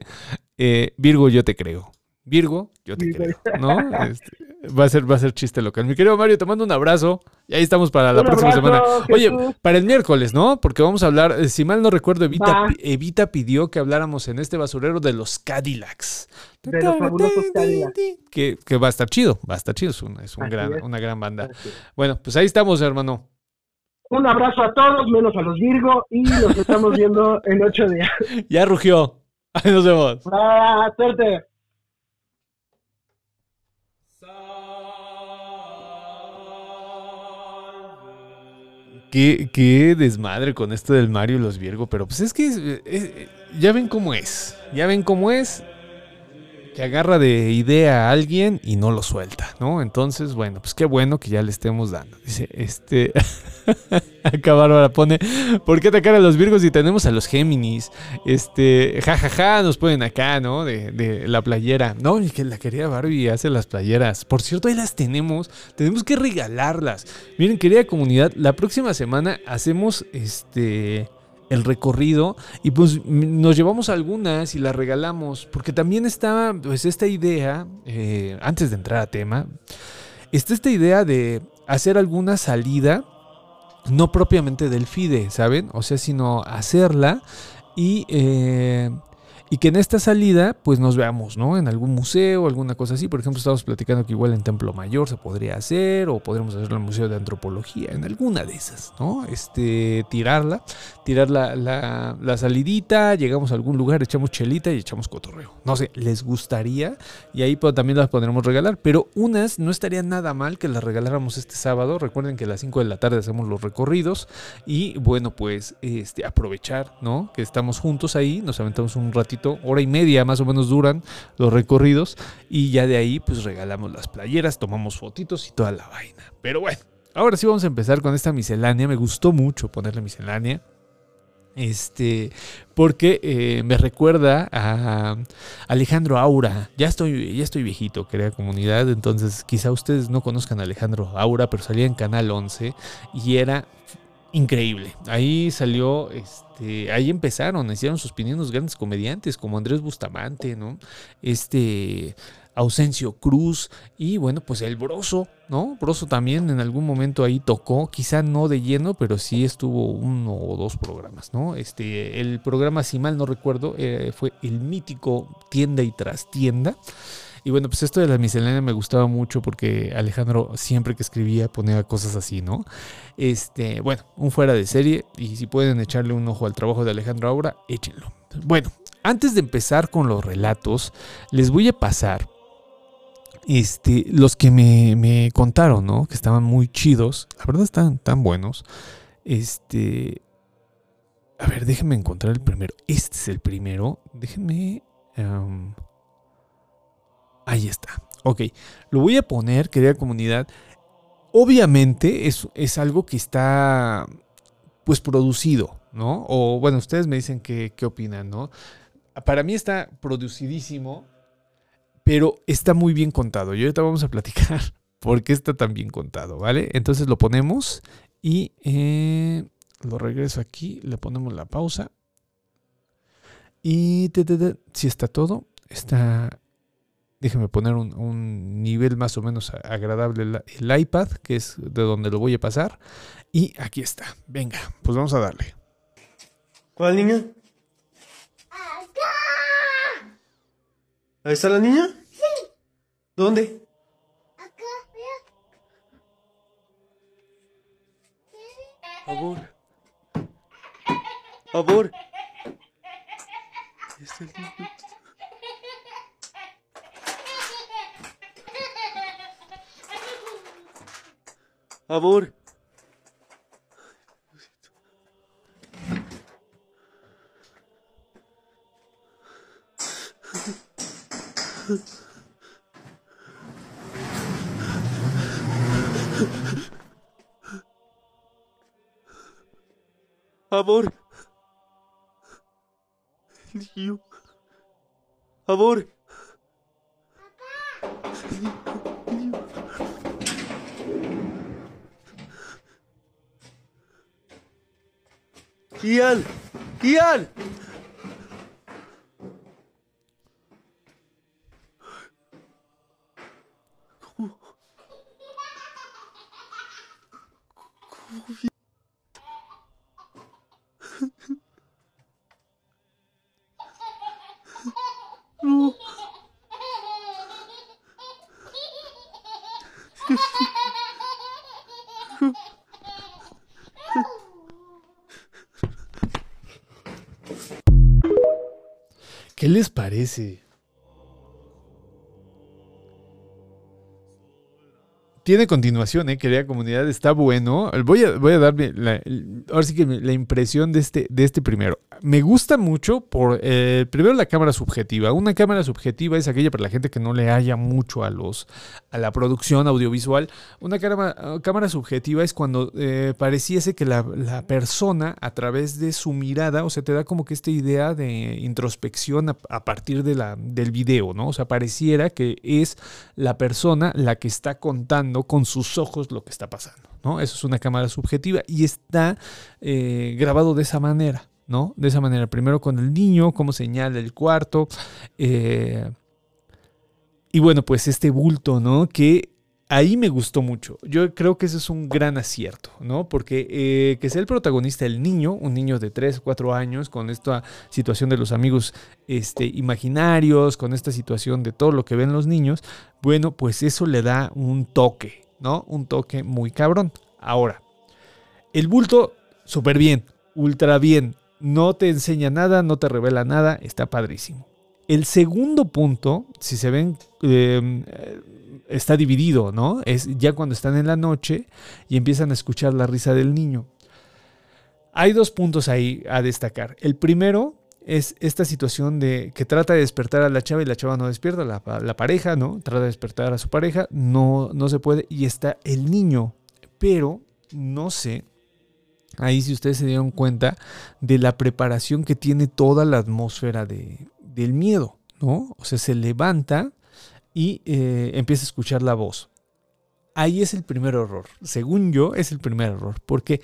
eh, Virgo, yo te creo. Virgo, yo te creo, ¿no? Este, va, a ser, va a ser chiste local. Mi querido Mario, te mando un abrazo y ahí estamos para la Un próxima abrazo, semana. Oye, Jesús. para el miércoles, ¿no? Porque vamos a hablar, eh, si mal no recuerdo, Evita, Evita pidió que habláramos en este basurero de los Cadillacs. De los fabulosos Cadillacs. Que, que va a estar chido, va a estar chido, es, un- es un gran, es. una gran banda. Bueno, pues ahí estamos, hermano. Un abrazo a todos, menos a los Virgo, y nos estamos viendo en ocho días. Ya rugió. Ahí nos vemos. ¡Ah, suerte! Qué, qué desmadre con esto del Mario y los Virgo, pero pues es que eh, eh, ya ven cómo es. Ya ven cómo es. Que agarra de idea a alguien y no lo suelta, ¿no? Entonces, bueno, pues qué bueno que ya le estemos dando. Dice, este. Acá Bárbara pone, ¿por qué atacar a los Virgos si tenemos a los Géminis? Este, jajaja, nos ponen acá, ¿no? De, de la playera. No, y que la querida Barbie hace las playeras. Por cierto, ahí las tenemos. Tenemos que regalarlas. Miren, querida comunidad, la próxima semana hacemos este el recorrido y pues nos llevamos algunas y las regalamos porque también está pues esta idea eh, antes de entrar a tema está esta idea de hacer alguna salida no propiamente del FIDE, ¿saben? O sea, sino hacerla y, eh, y que en esta salida pues nos veamos, ¿no? En algún museo, alguna cosa así. Por ejemplo, estamos platicando que igual en Templo Mayor se podría hacer o podríamos hacerlo en el Museo de Antropología, en alguna de esas, ¿no? Este, tirarla, tirar la, la, la llegamos a algún lugar, echamos chelita y echamos cotorreo. No sé, ¿les gustaría? Y ahí pues, también las podremos regalar. Pero unas no estaría nada mal que las regaláramos este sábado. Recuerden que a las 5 de la tarde hacemos los recorridos. Y bueno, pues este, aprovechar, ¿no? Que estamos juntos ahí. Nos aventamos un ratito, hora y media más o menos duran los recorridos. Y ya de ahí pues regalamos las playeras, tomamos fotitos y toda la vaina. Pero bueno, ahora sí vamos a empezar con esta miscelánea. Me gustó mucho ponerle miscelánea. Este, porque eh, me recuerda a Alejandro Aura. Ya estoy, ya estoy viejito, querida comunidad. Entonces, quizá ustedes no conozcan a Alejandro Aura, pero salía en Canal 11 y era increíble. Ahí salió, este, ahí empezaron, hicieron sus pininos grandes comediantes como Andrés Bustamante, ¿no? Este. Ausencio Cruz y bueno, pues el Broso, ¿no? Broso también en algún momento ahí tocó, quizá no de lleno, pero sí estuvo uno o dos programas, ¿no? Este, el programa, si mal no recuerdo, eh, fue el mítico Tienda y Trastienda. Y bueno, pues esto de la miscelánea me gustaba mucho porque Alejandro siempre que escribía ponía cosas así, ¿no? Este, bueno, un fuera de serie y si pueden echarle un ojo al trabajo de Alejandro ahora, échenlo. Bueno, antes de empezar con los relatos, les voy a pasar este, los que me, me contaron, ¿no? Que estaban muy chidos. La verdad están tan buenos. Este. A ver, déjenme encontrar el primero. Este es el primero. Déjenme. Ahí está. Ok. Lo voy a poner, querida comunidad. Obviamente es, es algo que está. Pues producido, ¿no? O bueno, ustedes me dicen qué, qué opinan, ¿no? Para mí está producidísimo pero está muy bien contado. Y ahorita vamos a platicar por qué está tan bien contado, ¿vale? Entonces lo ponemos y eh, lo regreso aquí, le ponemos la pausa. Y te, te, te, si está todo, está... Déjeme poner un, un nivel más o menos agradable el, el iPad, que es de donde lo voy a pasar. Y aquí está. Venga, pues vamos a darle. ¿Cuál niña? ¿Ahí está la niña? Sí. ¿Dónde? Acá, vea. Amor. Amor. Ahí está el niño. Amor. Amor. El niño. Ian. Ian. No. ¿Qué les parece? Tiene continuación, ¿eh? Querida comunidad, está bueno. Voy a, voy a darme ahora sí que la impresión de este, de este primero. Me gusta mucho por, eh, primero la cámara subjetiva. Una cámara subjetiva es aquella para la gente que no le haya mucho a, los, a la producción audiovisual. Una cámara, cámara subjetiva es cuando eh, pareciese que la, la persona a través de su mirada, o sea, te da como que esta idea de introspección a, partir de la, del video, ¿no? O sea, pareciera que es la persona la que está contando con sus ojos lo que está pasando, ¿no? Eso es una cámara subjetiva y está eh, grabado de esa manera, De esa manera, primero con el niño, cómo señala el cuarto, eh, y bueno, pues este bulto, ¿no? Que ahí me gustó mucho. Yo creo que ese es un gran acierto, ¿no? Porque eh, que sea el protagonista el niño, un niño de 3 o 4 años, con esta situación de los amigos este, imaginarios, con esta situación de todo lo que ven los niños, bueno, pues eso le da un toque, ¿no? Un toque muy cabrón. Ahora, el bulto, súper bien, ultra bien. No te enseña nada, no te revela nada, está padrísimo. El segundo punto, si se ven, eh, está dividido, ¿no? Es ya cuando están en la noche y empiezan a escuchar la risa del niño. Hay dos puntos ahí a destacar. El primero es esta situación de que trata de despertar a la chava y la chava no despierta, la, la pareja, ¿no? Trata de despertar a su pareja, no, no se puede y está el niño, pero no sé, ahí si ustedes se dieron cuenta de la preparación que tiene toda la atmósfera de, del miedo, ¿no? O sea, se levanta y eh, empieza a escuchar la voz. Ahí es el primer error. Según yo, es el primer error. Porque,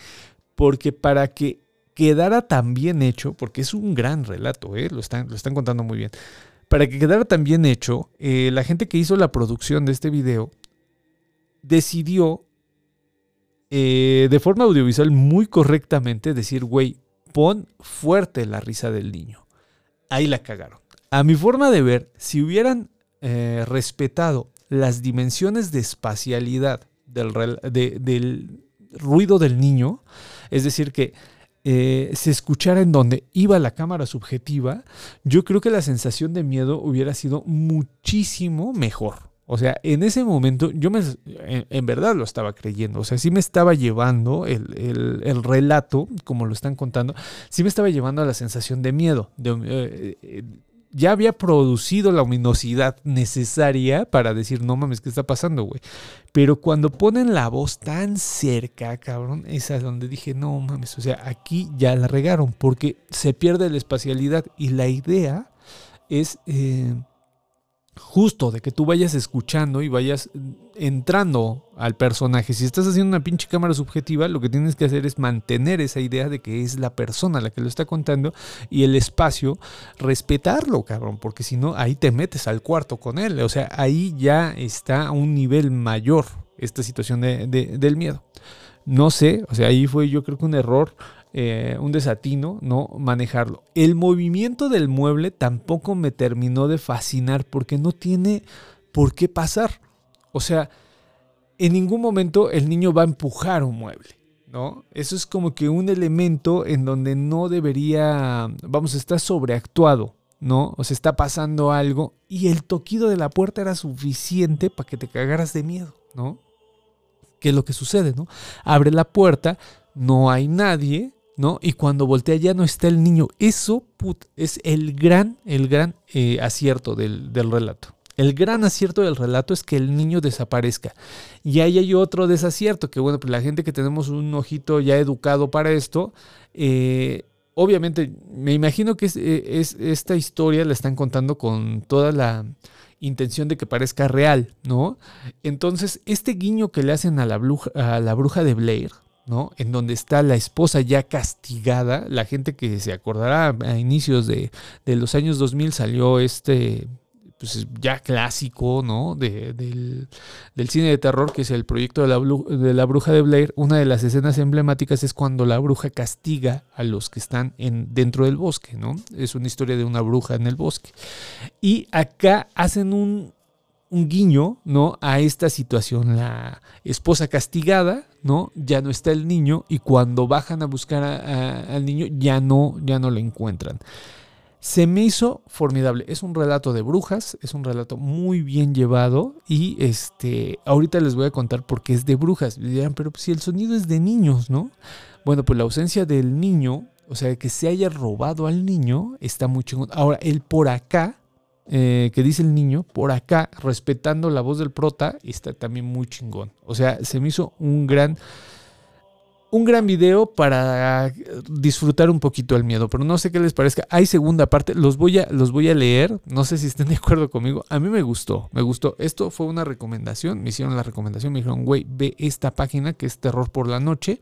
porque para que quedara tan bien hecho, porque es un gran relato, ¿eh? lo, están, lo están contando muy bien. Para que quedara tan bien hecho, eh, la gente que hizo la producción de este video decidió eh, de forma audiovisual muy correctamente decir, güey, pon fuerte la risa del niño. Ahí la cagaron. A mi forma de ver, si hubieran eh, respetado las dimensiones de espacialidad del, del ruido del niño, es decir, que eh, se escuchara en donde iba la cámara subjetiva, yo creo que la sensación de miedo hubiera sido muchísimo mejor. O sea, en ese momento yo me, en, verdad lo estaba creyendo. O sea, sí me estaba llevando el, el- el relato, como lo están contando, sí me estaba llevando a la sensación de miedo. eh, eh, ya había producido la ominosidad necesaria para decir, no mames, ¿qué está pasando, güey? Pero cuando ponen la voz tan cerca, cabrón, esa es donde dije, no mames, o sea, aquí ya la regaron, porque se pierde la espacialidad y la idea es eh, justo de que tú vayas escuchando y vayas entrando al personaje. Si estás haciendo una pinche cámara subjetiva, lo que tienes que hacer es mantener esa idea de que es la persona la que lo está contando y el espacio, respetarlo, cabrón, porque si no, ahí te metes al cuarto con él. O sea, ahí ya está a un nivel mayor esta situación de- de- del miedo. No sé, o sea, ahí fue yo creo que un error, eh, un desatino, no manejarlo. El movimiento del mueble tampoco me terminó de fascinar porque no tiene por qué pasar. O sea, en ningún momento el niño va a empujar un mueble. ¿No? Eso es como que un elemento en donde no debería, vamos, está sobreactuado, ¿no? O sea, está pasando algo y el toquido de la puerta era suficiente para que te cagaras de miedo, ¿no? ¿Qué es lo que sucede, no? Abre la puerta, no hay nadie, ¿no? Y cuando voltea ya no está el niño. Eso put, es el gran, el gran eh, acierto del, del relato. El gran acierto del relato es que el niño desaparezca. Y ahí hay otro desacierto, que bueno, pues la gente que tenemos un ojito ya educado para esto, eh, obviamente me imagino que es, eh, es- esta historia la están contando con toda la intención de que parezca real, ¿no? Entonces, este guiño que le hacen a la bruja, a la bruja de Blair, En donde está la esposa ya castigada, la gente que se acordará a inicios de, de los años 2000 salió este, pues ya clásico, ¿no? De- del, cine de terror, que es el proyecto de la, de la bruja de Blair. Una de las escenas emblemáticas es cuando la bruja castiga a los que están en, dentro del bosque, ¿no? Es una historia de una bruja en el bosque. Y acá hacen un, un guiño, ¿no? A esta situación. La esposa castigada, ¿no? Ya no está el niño y cuando bajan a buscar al niño ya no, ya no lo encuentran. Se me hizo formidable. Es un relato de brujas, es un relato muy bien llevado y este, ahorita les voy a contar por qué es de brujas. Y dirán, pero si el sonido es de niños, ¿no? Bueno, pues la ausencia del niño, o sea, que se haya robado al niño, está muy chingón. Ahora, el por acá, eh, que dice el niño, por acá, respetando la voz del prota, está también muy chingón. O sea, se me hizo un gran, un gran video para disfrutar un poquito el miedo, pero no sé qué les parezca. Hay segunda parte, los voy a, los voy a leer, no sé si estén de acuerdo conmigo. A mí me gustó, me gustó. Esto fue una recomendación, me hicieron la recomendación, me dijeron, güey, ve esta página que es Terror por la Noche,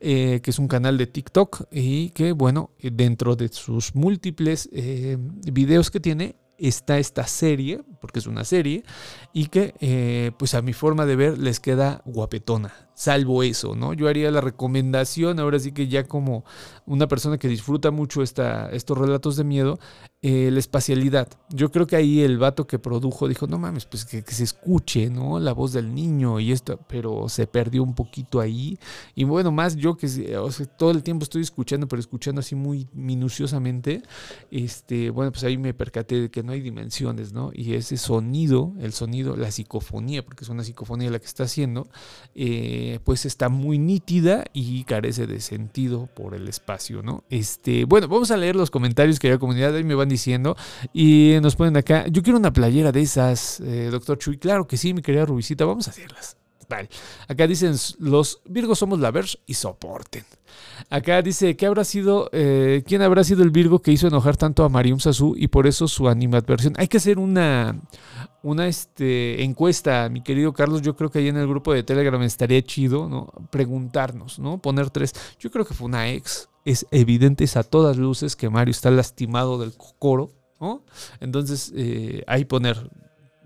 eh, que es un canal de TikTok y que, bueno, dentro de sus múltiples eh, videos que tiene, está esta serie, porque es una serie, y que eh, pues a mi forma de ver les queda guapetona, salvo eso, ¿no? Yo haría la recomendación, ahora sí que ya como una persona que disfruta mucho esta, estos relatos de miedo, eh, la espacialidad. Yo creo que ahí el vato que produjo dijo, no mames, pues que, se escuche, ¿no? La voz del niño y esto, pero se perdió un poquito ahí. Y bueno, más yo que todo el tiempo estoy escuchando, pero escuchando así muy minuciosamente, este, bueno, pues ahí me percaté de que no hay dimensiones, ¿no? Y ese sonido, el sonido, la psicofonía, porque es una psicofonía la que está haciendo, eh, pues está muy nítida y carece de sentido por el espacio, ¿no? Este, bueno, vamos a leer los comentarios que hay comunidad, ahí me van diciendo y nos ponen acá, yo quiero una playera de esas, eh, doctor Chuy, claro que sí, mi querida Rubicita, vamos a hacerlas. Vale. Acá dicen, los Virgos somos la Verge y soporten. Acá dice, ¿qué habrá sido, eh, quién habrá sido el Virgo que hizo enojar tanto a Marium Sasu y por eso su animadversión? Hay que hacer una, una este, encuesta, mi querido Carlos. Yo creo que ahí en el grupo de Telegram estaría chido, ¿no? Preguntarnos, ¿no? Poner tres. Yo creo que fue una ex. Es evidente, es a todas luces que Mario está lastimado del coro, ¿no? Entonces, eh, ahí poner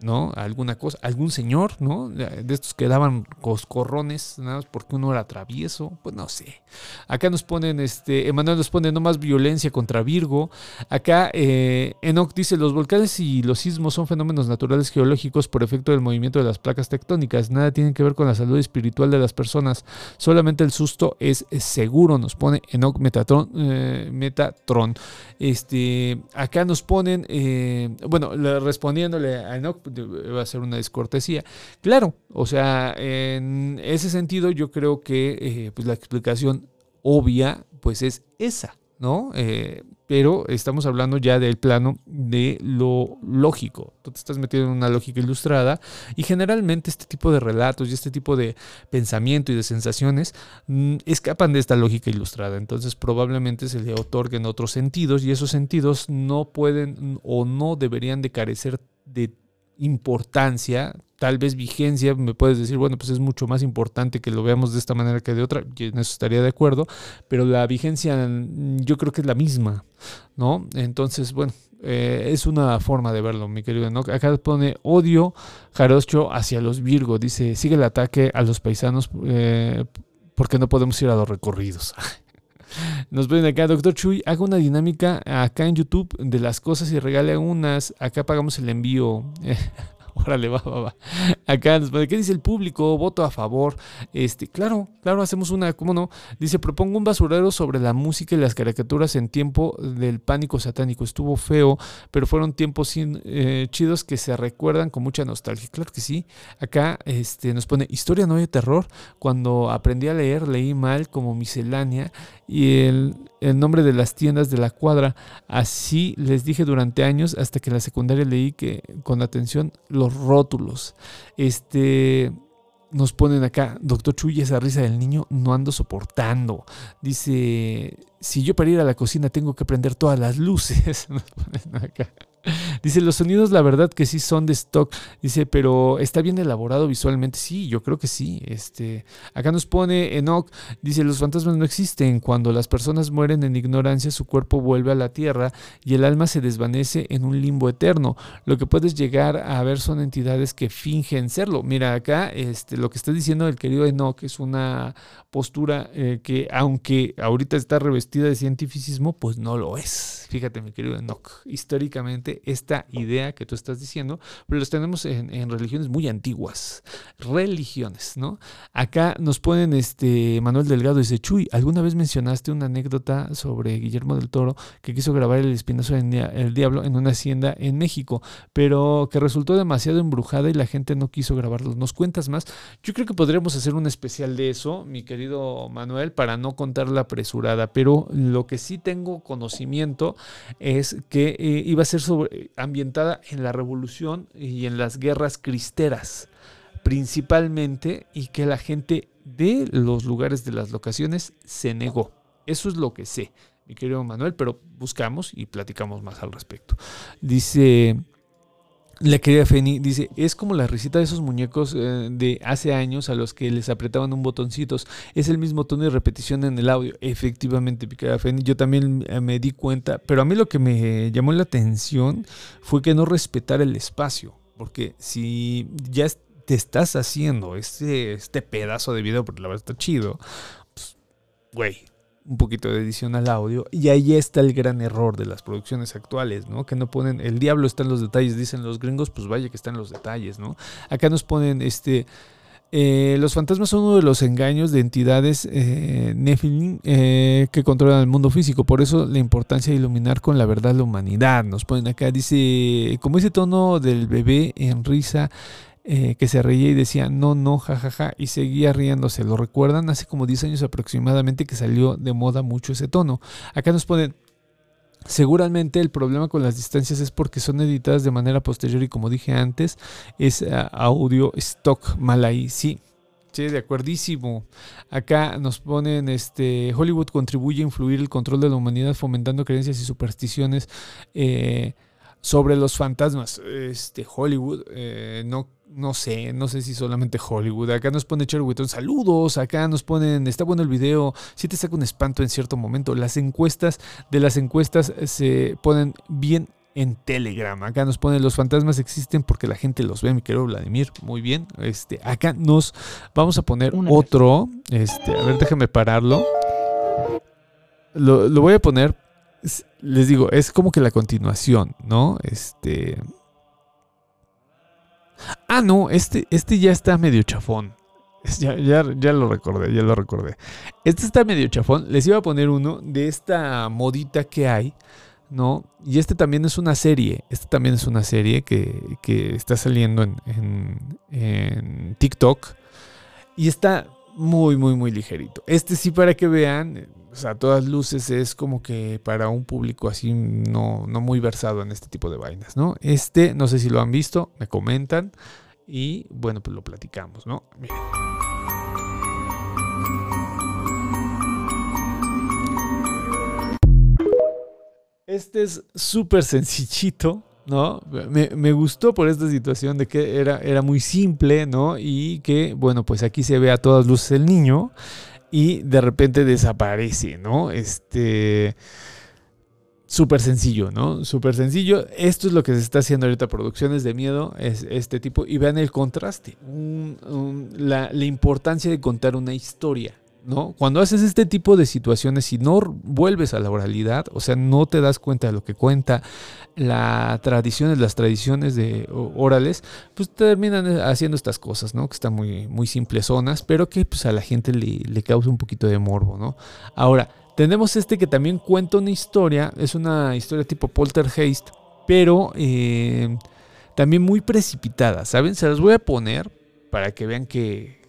¿no? Alguna cosa, algún señor, ¿no? De estos que daban coscorrones, nada más porque uno era travieso, pues no sé. Acá nos ponen, este, Emanuel nos pone no más violencia contra Virgo. Acá eh, Enoch dice, los volcanes y los sismos son fenómenos naturales geológicos por efecto del movimiento de las placas tectónicas. Nada tienen que ver con la salud espiritual de las personas. Solamente el susto es seguro, nos pone Enoch Metatron. eh, Metatron. Este, acá nos ponen, eh, bueno, le- respondiéndole a Enoch, va a ser una descortesía. Claro, o sea, en ese sentido yo creo que eh, pues la explicación obvia pues es esa, ¿no? Eh, pero estamos hablando ya del plano de lo lógico. Tú te estás metiendo en una lógica ilustrada y generalmente este tipo de relatos y este tipo de pensamiento y de sensaciones mm, escapan de esta lógica ilustrada. Entonces probablemente se le otorguen otros sentidos y esos sentidos no pueden o no deberían de carecer de importancia, tal vez vigencia, me puedes decir, bueno, pues es mucho más importante que lo veamos de esta manera que de otra, y en eso estaría de acuerdo, pero la vigencia mm, yo creo que es la misma, ¿no? Entonces, bueno, eh, es una forma de verlo, mi querido Enoch. Acá pone odio jarocho hacia los Virgo, dice, sigue el ataque a los paisanos eh, porque no podemos ir a los recorridos. Nos ven acá, doctor Chuy, haga una dinámica acá en YouTube de las cosas y regale unas. Acá pagamos el envío. Órale, va, va, va. Acá ¿qué dice el público? Voto a favor. Este, claro, claro, hacemos una, ¿cómo no? Dice, propongo un basurero sobre la música y las caricaturas en tiempo del pánico satánico. Estuvo feo, pero fueron tiempos eh, chidos que se recuerdan con mucha nostalgia. Claro que sí. Acá este, nos pone, historia no de terror. Cuando aprendí a leer, leí mal como miscelánea y el, el nombre de las tiendas de la cuadra. Así les dije durante años hasta que en la secundaria leí que con atención los rótulos. Este nos ponen acá, doctor Chuy, esa risa del niño no ando soportando. Dice, si yo para ir a la cocina tengo que prender todas las luces. Nos ponen acá. Dice, los sonidos la verdad que sí son de stock. Dice, pero está bien elaborado visualmente. Sí, yo creo que sí. Este, acá nos pone Enoch, dice, los fantasmas no existen. Cuando las personas mueren en ignorancia, su cuerpo vuelve a la tierra y el alma se desvanece en un limbo eterno. Lo que puedes llegar a ver son entidades que fingen serlo. Mira, acá este, lo que está diciendo el querido Enoch es una postura eh, que, aunque ahorita está revestida de cientificismo, pues no lo es. Fíjate, mi querido Enoch, históricamente esta idea que tú estás diciendo, pero los tenemos en, religiones muy antiguas, religiones, ¿no? Acá nos ponen este Manuel Delgado dice, Chuy, ¿alguna vez mencionaste una anécdota sobre Guillermo del Toro que quiso grabar el espinazo del Dia- el diablo en una hacienda en México, pero que resultó demasiado embrujada y la gente no quiso grabarlo? ¿Nos cuentas más? Yo creo que podríamos hacer un especial de eso, mi querido Manuel, para no contar la apresurada, pero lo que sí tengo conocimiento es que eh, iba a ser ambientada en la revolución y en las guerras cristeras principalmente y que la gente de los lugares de las locaciones se negó. Eso es lo que sé, mi querido Manuel, pero buscamos y platicamos más al respecto. Dice la querida Feni, dice, es como la risita de esos muñecos eh, de hace años a los que les apretaban un botoncitos. Es el mismo tono y repetición en el audio. Efectivamente, mi querida Feni, yo también eh, me di cuenta, pero a mí lo que me llamó la atención fue que no respetara el espacio, porque si ya te estás haciendo este, este pedazo de video, porque la verdad está chido, pues, güey, un poquito de edición al audio, y ahí está el gran error de las producciones actuales, ¿no? Que no ponen, el diablo está en los detalles, dicen los gringos, pues vaya que está en los detalles, ¿no? Acá nos ponen, este... eh, los fantasmas son uno de los engaños de entidades eh, eh, que controlan el mundo físico. Por eso la importancia de iluminar con la verdad la humanidad. Nos ponen acá, dice, como ese tono del bebé en risa eh, que se reía y decía no, no, jajaja, y seguía riéndose. ¿Lo recuerdan? Hace como 10 años aproximadamente que salió de moda mucho ese tono. Acá nos ponen, seguramente el problema con las distancias es porque son editadas de manera posterior y como dije antes, es ah, audio stock mal ahí, sí. Sí, de acuerdísimo. Acá nos ponen, este, Hollywood contribuye a influir el control de la humanidad fomentando creencias y supersticiones eh, sobre los fantasmas. Este, Hollywood, eh, no, no sé, no sé si solamente Hollywood. Acá nos pone Cherwitton, saludos. Acá nos ponen, está bueno el video. Si te saca un espanto en cierto momento. Las encuestas, de las encuestas se ponen bien en Telegram. Acá nos pone los fantasmas existen porque la gente los ve, mi querido Vladimir. Muy bien. Este, acá nos vamos a poner Una otro. Este, a ver, déjame pararlo. Lo, lo voy a poner. Es- Les digo, es como que la continuación, ¿no? Este. Ah, no, este, este ya está medio chafón. Ya, ya, lo recordé, ya lo recordé. Este está medio chafón. Les iba a poner uno de esta modita que hay, ¿no? Y este también es una serie. Este también es una serie que, que está saliendo en, en- en TikTok. Y está muy, muy, muy ligerito. Este sí, para que vean, a todas luces es como que para un público así no, no muy versado en este tipo de vainas, ¿no? Este, no sé si lo han visto, me comentan. Y bueno, pues lo platicamos, ¿no? Miren. Este es súper sencillito, ¿no? Me, me gustó por esta situación de que era, era muy simple, ¿no? Y que, bueno, pues aquí se ve a todas luces el niño y de repente desaparece, ¿no? Este... Súper sencillo, ¿no? Súper sencillo. Esto es lo que se está haciendo ahorita, producciones de miedo, es este tipo. Y vean el contraste, la importancia de contar una historia, ¿no? Cuando haces este tipo de situaciones y no vuelves a la oralidad, o sea, no te das cuenta de lo que cuenta la tradiciones, las tradiciones orales, pues terminan eh, haciendo estas cosas, ¿no? Que están muy, muy simplesonas, pero que pues a la gente le, causa un poquito de morbo. Ahora, tenemos este que también cuenta una historia, es una historia tipo poltergeist, pero eh, también muy precipitada, ¿saben? Se las voy a poner para que vean que,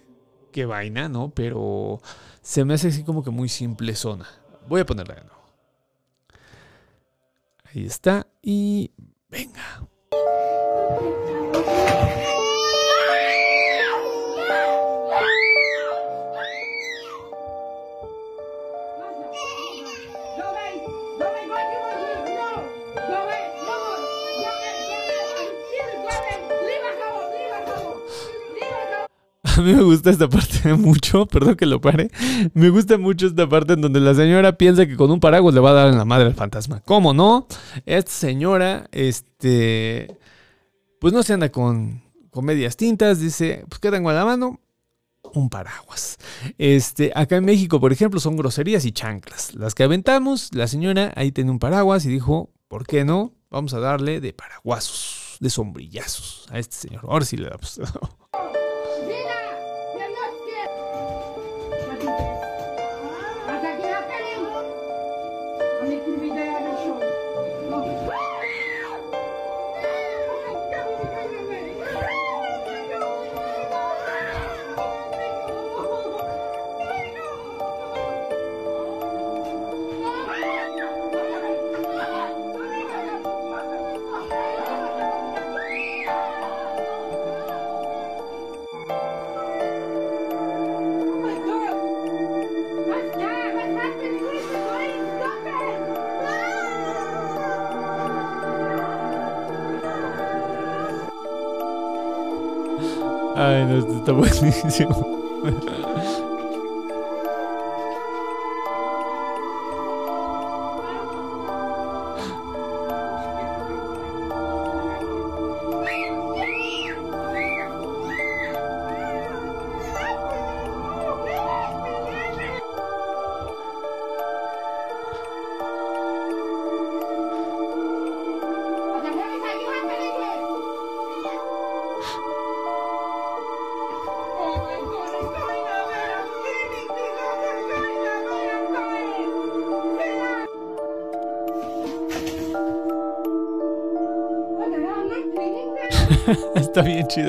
que vaina, ¿no? Pero se me hace así como que muy simple zona. Voy a ponerla de nuevo. Ahí está. Y venga. A mí me gusta esta parte mucho, perdón que lo pare. Me gusta mucho esta parte en donde la señora piensa que con un paraguas le va a dar en la madre al fantasma. ¿Cómo no? Esta señora, este, pues no se anda con, con medias tintas, dice, pues ¿qué tengo a la mano? Un paraguas. Este, acá en México, por ejemplo, son groserías y chanclas. Las que aventamos, la señora ahí tiene un paraguas y dijo, ¿por qué no? Vamos a darle de paraguasos, de sombrillazos a este señor. Ahora sí le damos. Ay, no, esto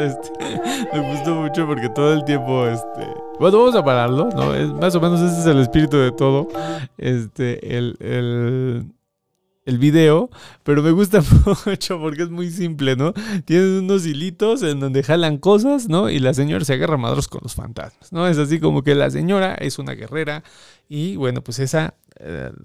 este. Me gustó mucho porque todo el tiempo, este. Bueno, vamos a pararlo, ¿no? Es, más o menos ese es el espíritu de todo. Este, el, el, el video. Pero me gusta mucho porque es muy simple, ¿no? Tienen unos hilitos en donde jalan cosas, ¿no? Y la señora se agarra madros con los fantasmas, ¿no? Es así como que la señora es una guerrera y bueno, pues esa,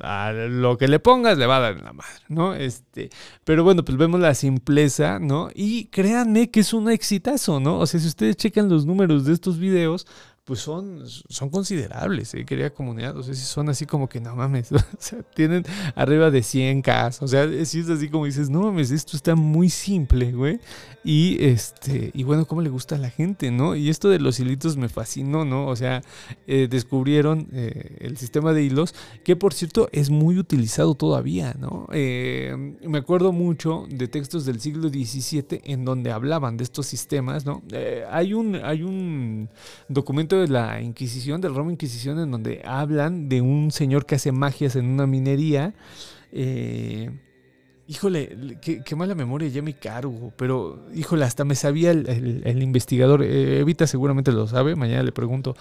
a lo que le pongas le va a dar en la madre, ¿no? Este, pero bueno, pues vemos la simpleza, ¿no? Y créanme que es un exitazo, ¿no? O sea, si ustedes checan los números de estos videos, pues son, son considerables, ¿eh? querida comunidad. O sea, si son así como que no mames. O sea, tienen arriba de 100 cas O sea, si es así como dices, no mames, esto está muy simple, güey. Y este, y bueno, cómo le gusta a la gente, ¿no? Y esto de los hilitos me fascinó, ¿no? O sea, eh, descubrieron eh, el sistema de hilos, que por cierto es muy utilizado todavía, ¿no? Eh, me acuerdo mucho de textos del siglo XVII en donde hablaban de estos sistemas, ¿no? Eh, hay, un, hay un documento de la Inquisición, del Roma Inquisición, en donde hablan de un señor que hace magias en una minería. Eh, híjole, qué, qué mala memoria ya me cargo, pero híjole, hasta me sabía el, el- investigador. eh, Evita seguramente lo sabe, mañana le pregunto.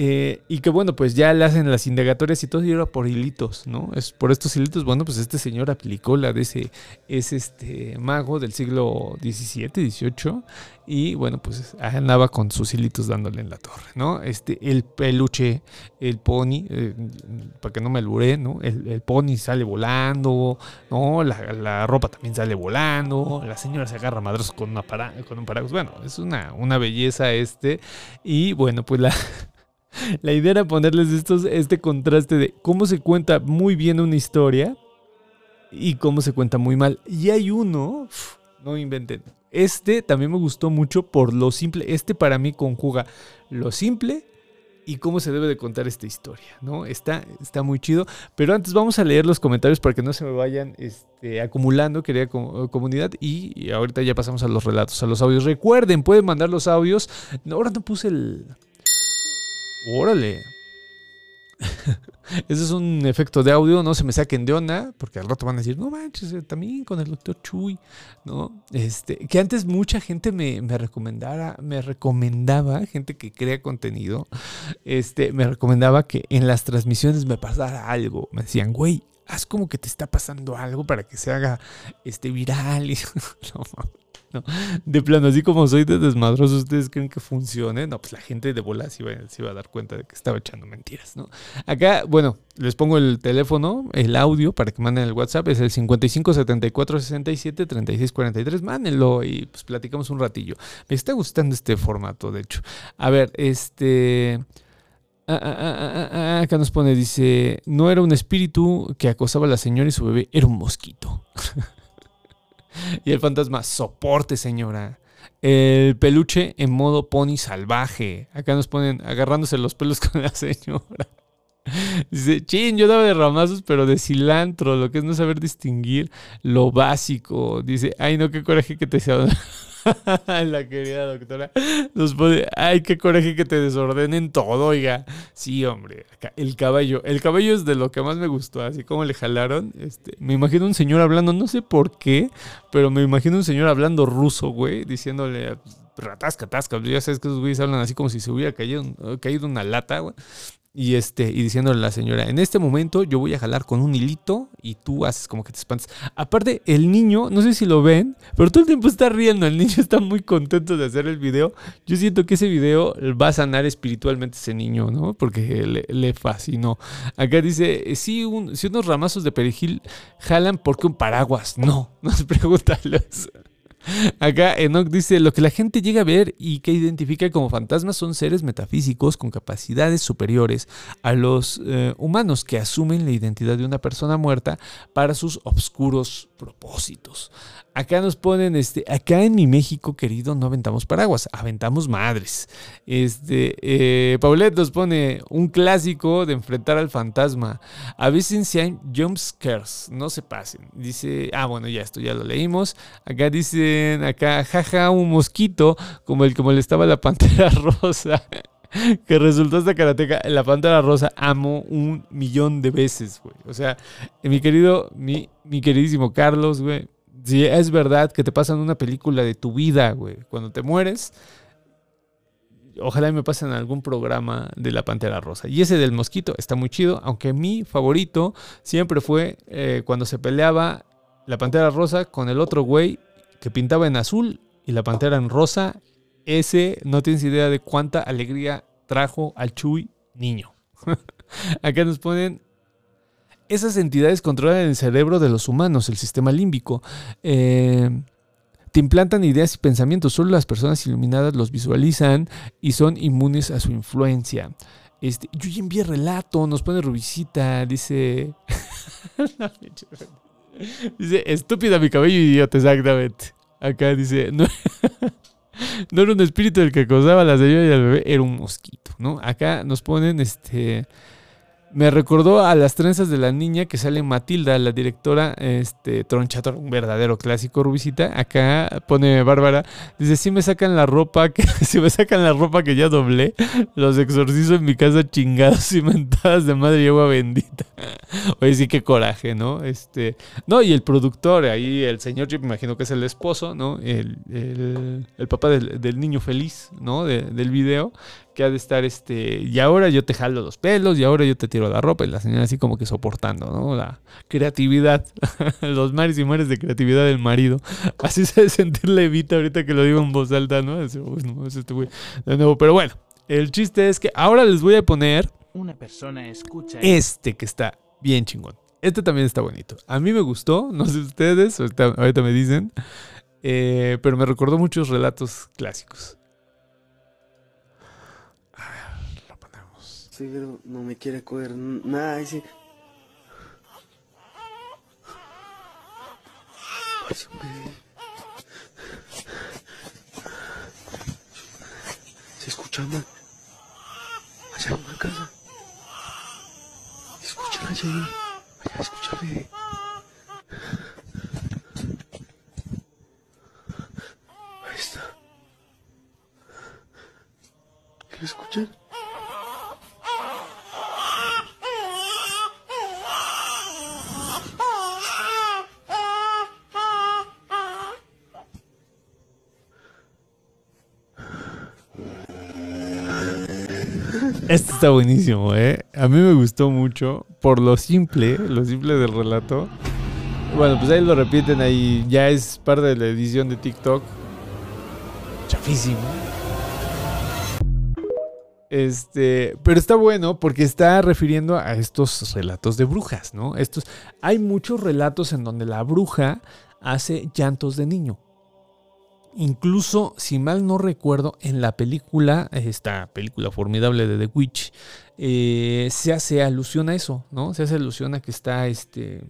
Eh, y que bueno, pues ya le hacen las indagatorias y todo y era por hilitos, ¿no? Es por estos hilitos, bueno, pues este señor aplicó la de ese, es este mago del siglo XVII, XVIII, y bueno, pues andaba con sus hilitos dándole en la torre, ¿no? Este, el peluche, el pony, eh, para que no me alburé, ¿no? El, pony sale volando, ¿no? La, ropa también sale volando, la señora se agarra madrazos con, con un paraguas, bueno, es una, una belleza este, y bueno, pues la... La idea era ponerles estos, este contraste de cómo se cuenta muy bien una historia y cómo se cuenta muy mal. Y hay uno, no inventen. Este también me gustó mucho por lo simple. Este para mí conjuga lo simple y cómo se debe de contar esta historia, ¿no? Está, está muy chido. Pero antes vamos a leer los comentarios para que no se me vayan este, acumulando, querida com- comunidad. Y, y ahorita ya pasamos a los relatos, a los audios. Recuerden, pueden mandar los audios. Ahora no puse el... Órale. Ese es un efecto de audio, no se me saquen de onda, porque al rato van a decir, no manches, eh, también con el doctor Chuy, ¿no? Este, que antes mucha gente me, me recomendara, me recomendaba, gente que crea contenido, este, me recomendaba que en las transmisiones me pasara algo. Me decían, güey, haz como que te está pasando algo para que se haga este viral. Y, no, no. De plano, así como soy de desmadroso, ¿ustedes creen que funcione? No, pues la gente de bola se iba, se iba a dar cuenta de que estaba echando mentiras, ¿no? Acá, bueno, les pongo el teléfono, el audio para que manden el WhatsApp, es el 55 74 67 36 43. Mándenlo y pues platicamos un ratillo. Me está gustando este formato, de hecho. A ver, este. Ah, ah, ah, ah, ah, acá nos pone, dice, no era un espíritu que acosaba a la señora y su bebé, era un mosquito. y el fantasma, soporte señora. El peluche en modo pony salvaje. Acá nos ponen agarrándose los pelos con la señora. Dice, chin, yo daba de ramazos, pero de cilantro, lo que es no saber distinguir lo básico. Dice, ay no, qué coraje que te sea... la querida doctora nos pone, ay, qué coraje que te desordenen todo, oiga. Sí, hombre, el caballo. El caballo es de lo que más me gustó, así como le jalaron. Este, me imagino un señor hablando, no sé por qué, pero me imagino un señor hablando ruso, güey, diciéndole, ratasca, tasca. Ya sabes que esos güeyes hablan así como si se hubiera caído, caído una lata, güey. Y, este, y diciéndole a la señora, en este momento yo voy a jalar con un hilito y tú haces como que te espantas. Aparte, el niño, no sé si lo ven, pero todo el tiempo está riendo. El niño está muy contento de hacer el video. Yo siento que ese video va a sanar espiritualmente a ese niño, ¿no? Porque le, le fascinó. Acá dice, si, un, si unos ramazos de perejil jalan, ¿por qué un paraguas? No, nos preguntan los... Acá Enoch dice, lo que la gente llega a ver y que identifica como fantasmas son seres metafísicos con capacidades superiores a los eh, humanos que asumen la identidad de una persona muerta para sus obscuros propósitos. Acá nos ponen, este, acá en mi México querido no aventamos paraguas, aventamos madres. Este, eh, Paulette nos pone un clásico de enfrentar al fantasma. A veces si hay jump scares, no se pasen. Dice, ah bueno, ya esto ya lo leímos. Acá dicen, acá, jaja, un mosquito como el que molestaba la pantera rosa. que resultó esta karateca, la pantera rosa amo un millón de veces, güey. O sea, mi querido, mi, mi queridísimo Carlos, güey. Si es verdad que te pasan una película de tu vida, güey. Cuando te mueres, ojalá me pasen algún programa de la Pantera Rosa. Y ese del mosquito está muy chido, aunque mi favorito siempre fue eh, cuando se peleaba la Pantera Rosa con el otro güey que pintaba en azul y la Pantera en rosa. Ese no tienes idea de cuánta alegría trajo al Chuy niño. Acá nos ponen esas entidades controlan el cerebro de los humanos, el sistema límbico. Eh, te implantan ideas y pensamientos. Solo las personas iluminadas los visualizan y son inmunes a su influencia. Este, yo ya relato, nos pone Rubicita, dice. dice, estúpida mi cabello idiota, exactamente. Acá dice, no, era un espíritu el que acosaba a la señora y al bebé, era un mosquito, ¿no? Acá nos ponen este. Me recordó a las trenzas de la niña que sale Matilda, la directora este, Tronchator, un verdadero clásico rubicita. Acá pone Bárbara, dice, si me sacan la ropa, si me sacan la ropa que ya doblé, los exorcizo en mi casa chingados y mentadas de madre y agua bendita. Oye, sí, qué coraje, ¿no? Este, no, y el productor, ahí el señor, yo me imagino que es el esposo, ¿no? El, el, el papá del, del niño feliz, ¿no? De- del video que ha de estar este, y ahora yo te jalo los pelos, y ahora yo te tiro la ropa, y la señora así como que soportando, ¿no? La creatividad, los mares y mares de creatividad del marido. Así se debe sentir Levita ahorita que lo digo en voz alta, ¿no? Así, "Uy, no, es este güey". De nuevo, pero bueno, el chiste es que ahora les voy a poner Una persona escucha este que está bien chingón. Este también está bonito. A mí me gustó, no sé ustedes, ahorita, ahorita me dicen, eh, pero me recordó muchos relatos clásicos. No me quiere coger nada. Hombre. Se escucha mal. Allá en una casa. Escucha allá. Allá, escúchame. Ahí está. ¿Qué lo escuchan? Este está buenísimo, ¿eh? A mí me gustó mucho por lo simple, lo simple del relato. Bueno, pues ahí lo repiten ahí, ya es parte de la edición de TikTok. Chafísimo. Este, pero está bueno porque está refiriendo a estos relatos de brujas, ¿no? Estos, hay muchos relatos en donde la bruja hace llantos de niño. Incluso, si mal no recuerdo, en la película, esta película formidable de The Witch, eh, se hace alusión a eso, ¿no? Se hace alusión a que está este,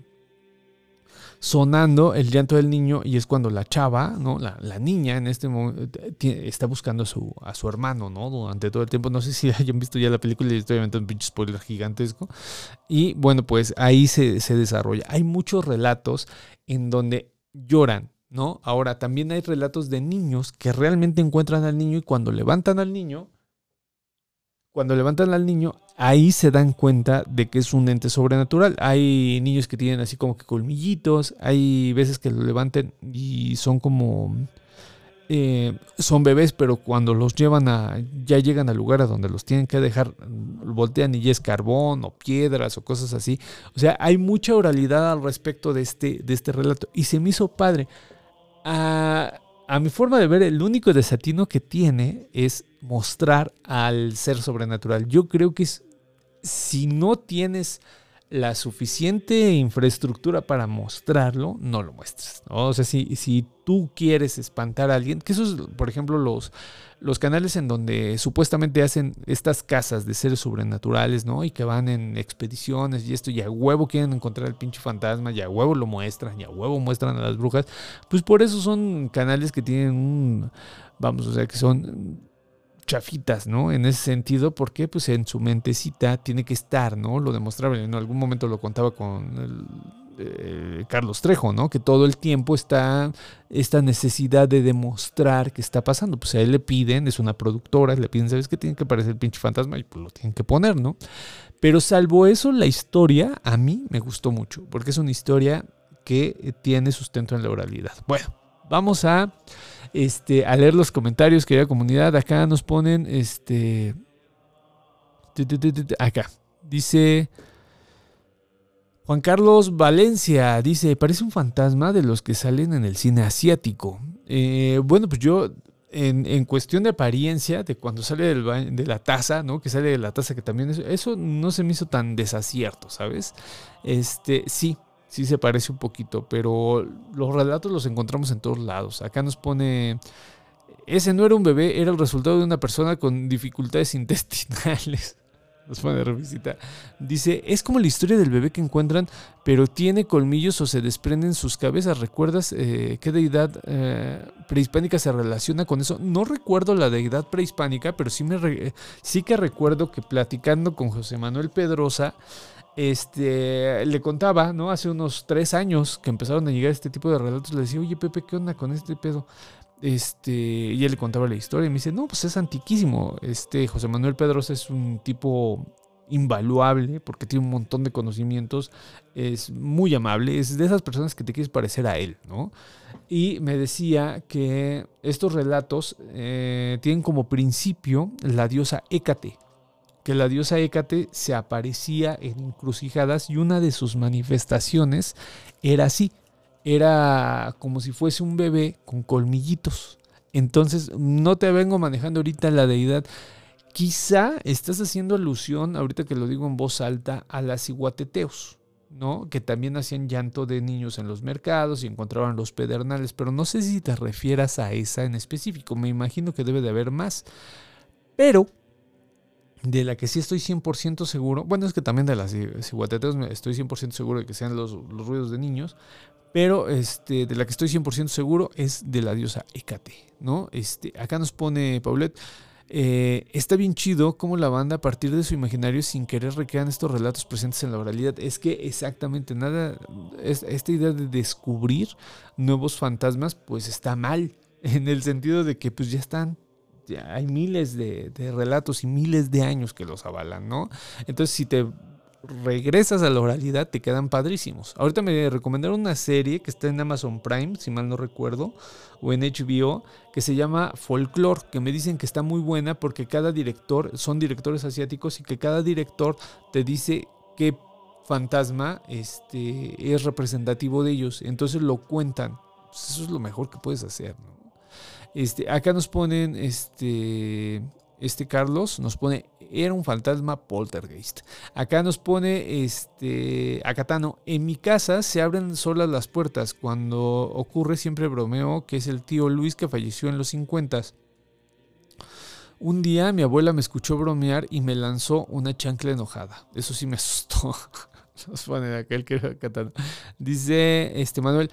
sonando el llanto del niño y es cuando la chava, ¿no? La, la niña en este momento está buscando a su, a su hermano, ¿no? Durante todo el tiempo. No sé si hayan visto ya la película y estoy aventando un pinche spoiler gigantesco. Y bueno, pues ahí se, se desarrolla. Hay muchos relatos en donde lloran, ¿no? Ahora, también hay relatos de niños que realmente encuentran al niño y cuando levantan al niño, cuando levantan al niño, ahí se dan cuenta de que es un ente sobrenatural. Hay niños que tienen así como que colmillitos, hay veces que lo levanten y son como... eh, son bebés, pero cuando los llevan a... ya llegan al lugar a donde los tienen que dejar, voltean y es carbón o piedras o cosas así. O sea, hay mucha oralidad al respecto de este, de este relato. Y se me hizo padre. A, a mi forma de ver, el único desatino que tiene es mostrar al ser sobrenatural. Yo creo que es, si no tienes la suficiente infraestructura para mostrarlo, no lo muestres. ¿no? O sea, si, si tú quieres espantar a alguien, que eso es, por ejemplo, los, los canales en donde supuestamente hacen estas casas de seres sobrenaturales, ¿no? Y que van en expediciones y esto, y a huevo quieren encontrar el pinche fantasma, y a huevo lo muestran, y a huevo muestran a las brujas. Pues por eso son canales que tienen un, vamos, o sea, que son chafitas, ¿no? En ese sentido, porque pues en su mentecita tiene que estar, ¿no? Lo demostrable. En algún momento lo contaba con el, eh, Carlos Trejo, ¿no? Que todo el tiempo está esta necesidad de demostrar que está pasando. Pues a él le piden, es una productora, le piden, ¿sabes qué? Tiene que aparecer el pinche fantasma y pues lo tienen que poner, ¿no? Pero salvo eso, la historia a mí me gustó mucho, porque es una historia que tiene sustento en la oralidad. Bueno, vamos a, este, a leer los comentarios, querida comunidad. Acá nos ponen, este, acá, dice... Juan Carlos Valencia dice, parece un fantasma de los que salen en el cine asiático. Eh, bueno, pues yo, en, en cuestión de apariencia, de cuando sale del de la taza, ¿no? Que sale de la taza, que también es, eso no se me hizo tan desacierto, ¿sabes? Este, sí, sí se parece un poquito, pero los relatos los encontramos en todos lados. Acá nos pone, ese no era un bebé, era el resultado de una persona con dificultades intestinales. Nos pone revisita. Dice, es como la historia del bebé que encuentran, pero tiene colmillos o se desprenden sus cabezas. ¿Recuerdas eh, qué deidad eh, prehispánica se relaciona con eso? No recuerdo la deidad prehispánica, pero sí, me sí que recuerdo que platicando con José Manuel Pedrosa, este, le contaba, ¿no? Hace unos tres años que empezaron a llegar este tipo de relatos, le decía, oye Pepe, ¿qué onda con este pedo? Este, y él le contaba la historia y me dice, no, pues es antiquísimo. Este, José Manuel Pedrosa es un tipo invaluable porque tiene un montón de conocimientos, es muy amable, es de esas personas que te quieres parecer a él, ¿no? Y me decía que estos relatos eh, tienen como principio la diosa Hécate, que la diosa Hécate se aparecía en encrucijadas y una de sus manifestaciones era así, era como si fuese un bebé con colmillitos. Entonces, no te vengo manejando ahorita la deidad. Quizá estás haciendo alusión, ahorita que lo digo en voz alta, a las iguateteos, ¿no? Que también hacían llanto de niños en los mercados y encontraban los pedernales, pero no sé si te refieras a esa en específico. Me imagino que debe de haber más. Pero de la que sí estoy 100% seguro, bueno, es que también de las ciguateteos me- estoy 100% seguro de que sean los, los ruidos de niños, pero este, de la que estoy 100% seguro es de la diosa Hécate, ¿no? Este, acá nos pone Paulette, eh, está bien chido cómo la banda a partir de su imaginario sin querer recrean estos relatos presentes en la oralidad. Es que exactamente nada, es- esta idea de descubrir nuevos fantasmas pues está mal, en el sentido de que pues ya están, ya hay miles de, de relatos y miles de años que los avalan, ¿no? Entonces si te regresas a la oralidad te quedan padrísimos. Ahorita me recomendaron una serie que está en Amazon Prime, si mal no recuerdo, o en HBO, que se llama Folklore, que me dicen que está muy buena porque cada director, son directores asiáticos y que cada director te dice qué fantasma este, es representativo de ellos. Entonces lo cuentan. Pues eso es lo mejor que puedes hacer. Este, acá nos ponen, este, este Carlos nos pone, era un fantasma poltergeist. Acá nos pone, este, Acatano, en mi casa se abren solas las puertas. Cuando ocurre siempre bromeo que es el tío Luis que falleció en los 50. Un día mi abuela me escuchó bromear y me lanzó una chancla enojada. Eso sí me asustó. Nos pone aquel que era Acatano. Dice este Manuel,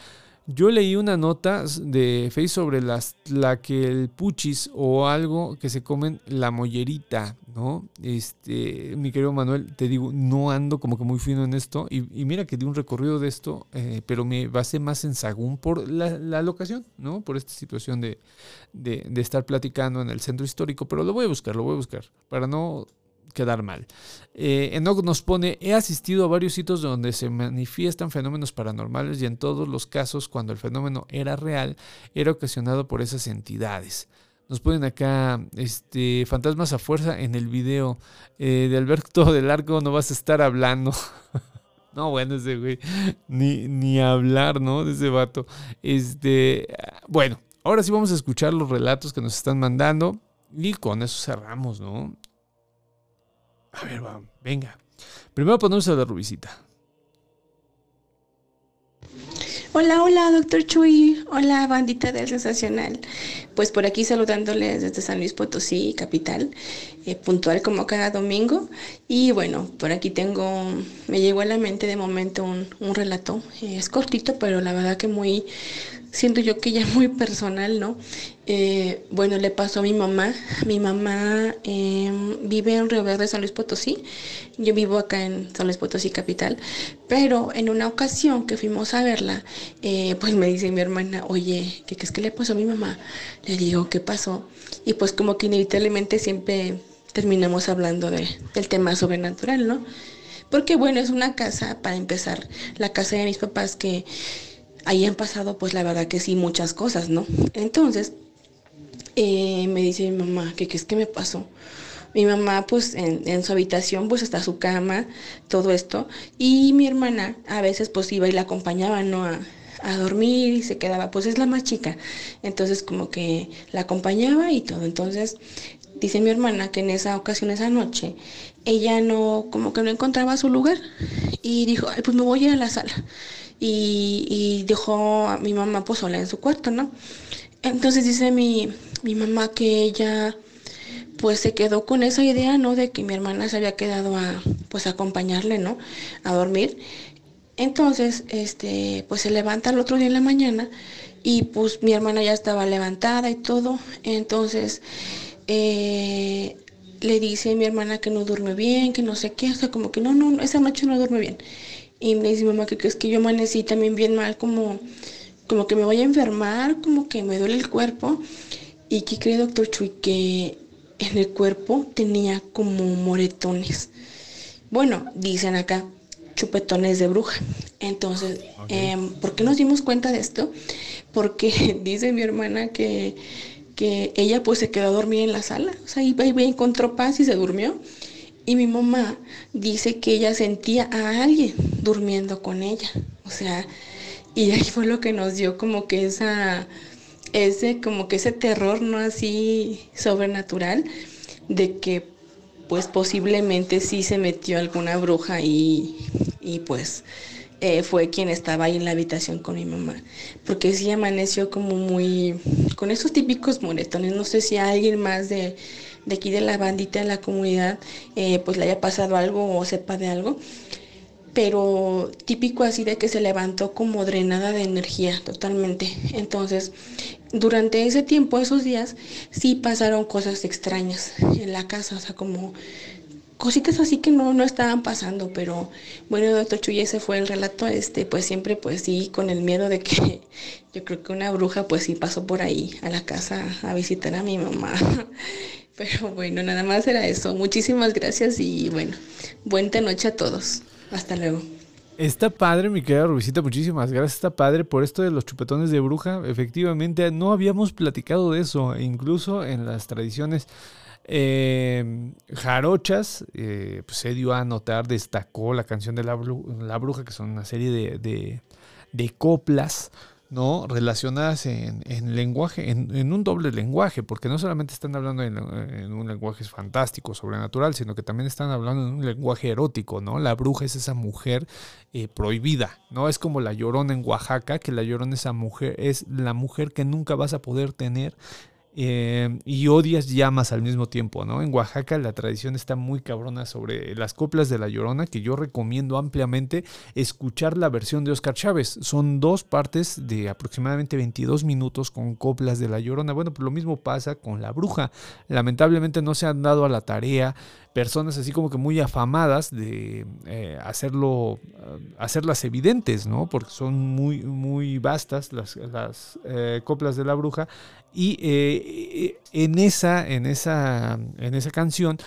yo leí una nota de Face sobre las, la que el puchis o algo que se comen la mollerita, ¿no? Este, mi querido Manuel, te digo, no ando como que muy fino en esto. Y, y mira que di un recorrido de esto, eh, pero me basé más en Sagún por la, locación, ¿no? Por esta situación de, de, de estar platicando en el centro histórico. Pero lo voy a buscar, lo voy a buscar, para no quedar mal. Eh, Enoch nos pone, he asistido a varios sitios donde se manifiestan fenómenos paranormales y en todos los casos cuando el fenómeno era real, era ocasionado por esas entidades. Nos ponen acá, este, fantasmas a fuerza en el video eh, de Alberto del Arco, no vas a estar hablando. no, bueno, ese güey, ni, ni hablar, ¿no? De ese vato. Este, bueno, ahora sí vamos a escuchar los relatos que nos están mandando y con eso cerramos, ¿no? A ver, va, venga. Primero ponemos a la rubicita. Hola, hola, doctor Chuy. Hola, bandita del Sensacional. Pues por aquí saludándoles desde San Luis Potosí, capital, eh, puntual como cada domingo. Y bueno, por aquí tengo, me llegó a la mente de momento un, relato. Es cortito, pero la verdad que muy, siento yo que ya muy personal, ¿no? Eh, bueno, le pasó a mi mamá. Mi mamá eh, vive en Río Verde, San Luis Potosí. Yo vivo acá en San Luis Potosí, capital. Pero en una ocasión que fuimos a verla, eh, pues me dice mi hermana, oye, ¿qué es que le pasó a mi mamá? Le digo, ¿qué pasó? Y pues como que inevitablemente siempre terminamos hablando de, del tema sobrenatural, ¿no? Porque bueno, es una casa, para empezar, la casa de mis papás que ahí han pasado, pues la verdad que sí, muchas cosas, ¿no? Entonces, eh, me dice mi mamá, ¿qué, qué es que me pasó? Mi mamá, pues en, en, su habitación, pues está su cama, todo esto. Y mi hermana a veces pues iba y la acompañaba, ¿no? A, a dormir y se quedaba, pues es la más chica. Entonces como que la acompañaba y todo. Entonces dice mi hermana que en esa ocasión, esa noche, ella no, como que no encontraba su lugar. Y dijo, Ay, pues me voy a ir a la sala. Y, y dejó a mi mamá pues sola en su cuarto, ¿no? Entonces dice mi, mi mamá que ella pues se quedó con esa idea, ¿no? De que mi hermana se había quedado a pues a acompañarle, ¿no? A dormir. Entonces, este, pues se levanta el otro día en la mañana y pues mi hermana ya estaba levantada y todo. Entonces, eh, le dice a mi hermana que no duerme bien, que no o sea, como que no, no, esa noche no duerme bien. Y me dice mamá que, es que yo amanecí también bien mal, como, como que me voy a enfermar, como que me duele el cuerpo. Y que cree doctor Chuy que en el cuerpo tenía como moretones. Bueno, dicen acá, chupetones de bruja. Entonces, em, ¿por qué nos dimos cuenta de esto? Porque dice mi hermana que, que ella pues se quedó a dormir en la sala. O sea, iba y encontró paz y se durmió. Y mi mamá dice que ella sentía a alguien durmiendo con ella. O sea, y ahí fue lo que nos dio como que esa, ese, como que ese terror, ¿no? Así sobrenatural, de que pues posiblemente sí se metió alguna bruja y, y pues eh, fue quien estaba ahí en la habitación con mi mamá. Porque sí amaneció como muy, con esos típicos moretones. No sé si alguien más de, de aquí de la bandita de la comunidad eh, pues le haya pasado algo o sepa de algo. Pero típico así de que se levantó como drenada de energía totalmente. Entonces, durante ese tiempo, esos días, sí pasaron cosas extrañas en la casa, o sea, como cositas así que no, no estaban pasando, pero bueno, doctor Chuy, ese fue el relato, este, pues siempre, pues sí, con el miedo de que yo creo que una bruja, pues sí pasó por ahí a la casa a visitar a mi mamá. Pero bueno, nada más era eso. Muchísimas gracias y bueno, buena noche a todos. Hasta luego. Está padre, mi querida Rubicita, muchísimas gracias. Está padre por esto de los chupetones de bruja. Efectivamente, no habíamos platicado de eso, e incluso en las tradiciones eh, jarochas, eh, pues se dio a notar, destacó la canción de la, la bruja, que son una serie de- de coplas. ¿No? relacionadas en, en lenguaje, en, un doble lenguaje, porque no solamente están hablando en, en un lenguaje fantástico, sobrenatural, sino que también están hablando en un lenguaje erótico, ¿no? La bruja es esa mujer eh, prohibida, ¿no? Es como la llorona en Oaxaca, que la llorona esa mujer, es la mujer que nunca vas a poder tener eh, y odias llamas al mismo tiempo, ¿no? En Oaxaca la tradición está muy cabrona sobre las coplas de La Llorona, que yo recomiendo ampliamente escuchar la versión de Oscar Chávez. Son dos partes de aproximadamente 22 minutos con coplas de La Llorona. Bueno, pues lo mismo pasa con La Bruja. Lamentablemente no se han dado a la tarea personas así como que muy afamadas de eh, hacerlo, eh, hacerlas evidentes, ¿no? Porque son muy, muy vastas las, las eh, coplas de la bruja. Y en, esa, en, esa, en esa canción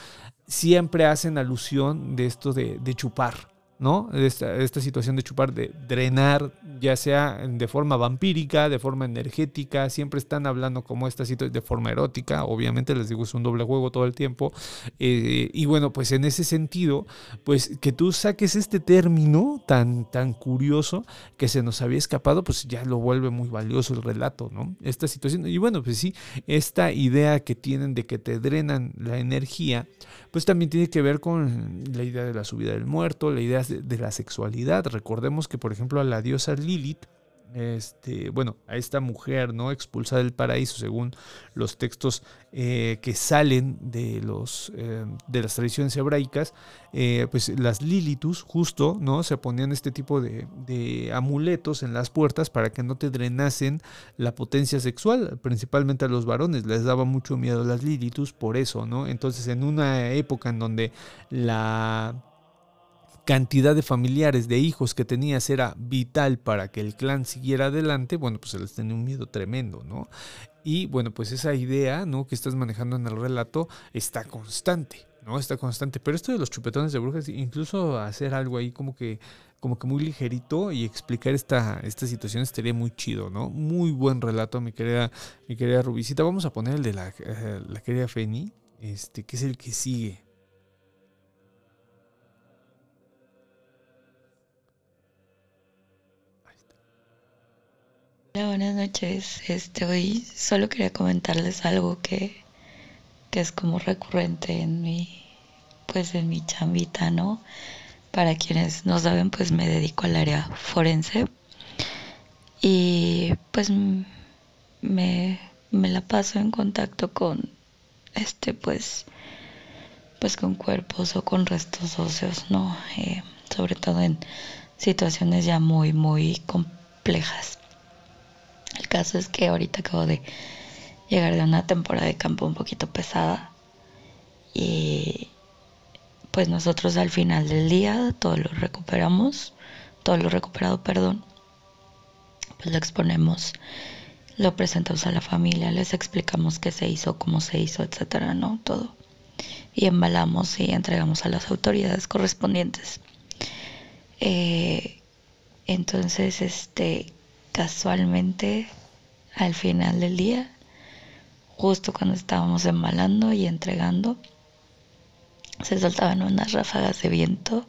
siempre hacen alusión de esto de chupar, ¿no? Esta, esta, situación de chupar, de drenar, ya sea de forma vampírica, de forma energética, siempre están hablando como esta situación de forma erótica, obviamente les digo es un doble juego todo el tiempo, eh, y bueno, pues en ese sentido, pues que tú saques este término tan, tan curioso que se nos había escapado, pues ya lo vuelve muy valioso el relato, ¿no? Esta situación, y bueno, pues sí, esta idea que tienen de que te drenan la energía, pues también tiene que ver con la idea de la subida del muerto, la idea de, la sexualidad. Recordemos que, por ejemplo, a la diosa Lilith, este, bueno, a esta mujer, ¿no? Expulsada del paraíso, según los textos eh, que salen de, los, eh, de las tradiciones hebraicas, eh, pues las Lilitus, justo, ¿no? Se ponían este tipo de, de, amuletos en las puertas para que no te drenasen la potencia sexual, principalmente a los varones, les daba mucho miedo las Lilitus por eso, ¿no? Entonces, en una época en donde la cantidad de familiares, de hijos que tenías era vital para que el clan siguiera adelante, bueno, pues se les tenía un miedo tremendo, ¿no? Y bueno, pues esa idea, ¿no? Que estás manejando en el relato está constante, ¿no? Está constante. Pero esto de los chupetones de brujas, incluso hacer algo ahí como que como que muy ligerito y explicar esta, esta situación estaría muy chido, ¿no? Muy buen relato, mi querida, mi querida Rubicita. Vamos a poner el de la, eh, la querida Feni, este, que es el que sigue. Hola, buenas noches. Este, hoy solo quería comentarles algo que, que es como recurrente en mi, pues en mi chambita, ¿no? Para quienes no saben, pues me dedico al área forense Y pues me, me la paso en contacto con este pues pues con cuerpos o con restos óseos, ¿no? Eh, sobre todo en situaciones ya muy, muy complejas. Caso es que ahorita acabo de llegar de una temporada de campo un poquito pesada y pues nosotros al final del día todo lo recuperamos, todo lo recuperado, perdón, pues lo exponemos, lo presentamos a la familia, les explicamos qué se hizo, cómo se hizo, etcétera, ¿no? Todo y embalamos y entregamos a las autoridades correspondientes. Eh, entonces, este, casualmente, al final del día, justo cuando estábamos embalando y entregando, se soltaban unas ráfagas de viento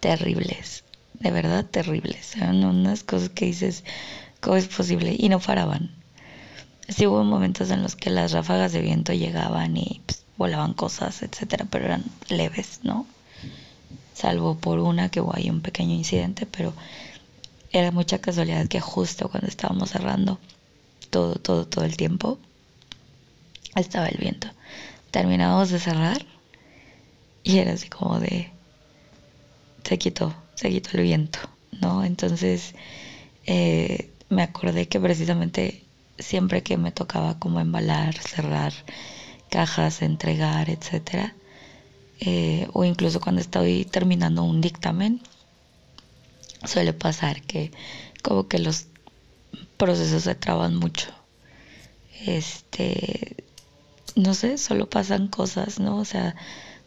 terribles, de verdad terribles. Eran unas cosas que dices, ¿cómo es posible? Y no paraban. Sí hubo momentos en los que las ráfagas de viento llegaban y pues, volaban cosas, etcétera, pero eran leves, ¿no? Salvo por una que hubo ahí un pequeño incidente, pero era mucha casualidad que justo cuando estábamos cerrando todo, todo, todo el tiempo, estaba el viento. Terminábamos de cerrar y era así como de se quitó, se quitó el viento, ¿no? Entonces eh, me acordé que precisamente siempre que me tocaba como embalar, cerrar cajas, entregar, etcétera, eh, o incluso cuando estoy terminando un dictamen, suele pasar que como que los procesos se traban mucho. Este, no sé, solo pasan cosas, ¿no? O sea,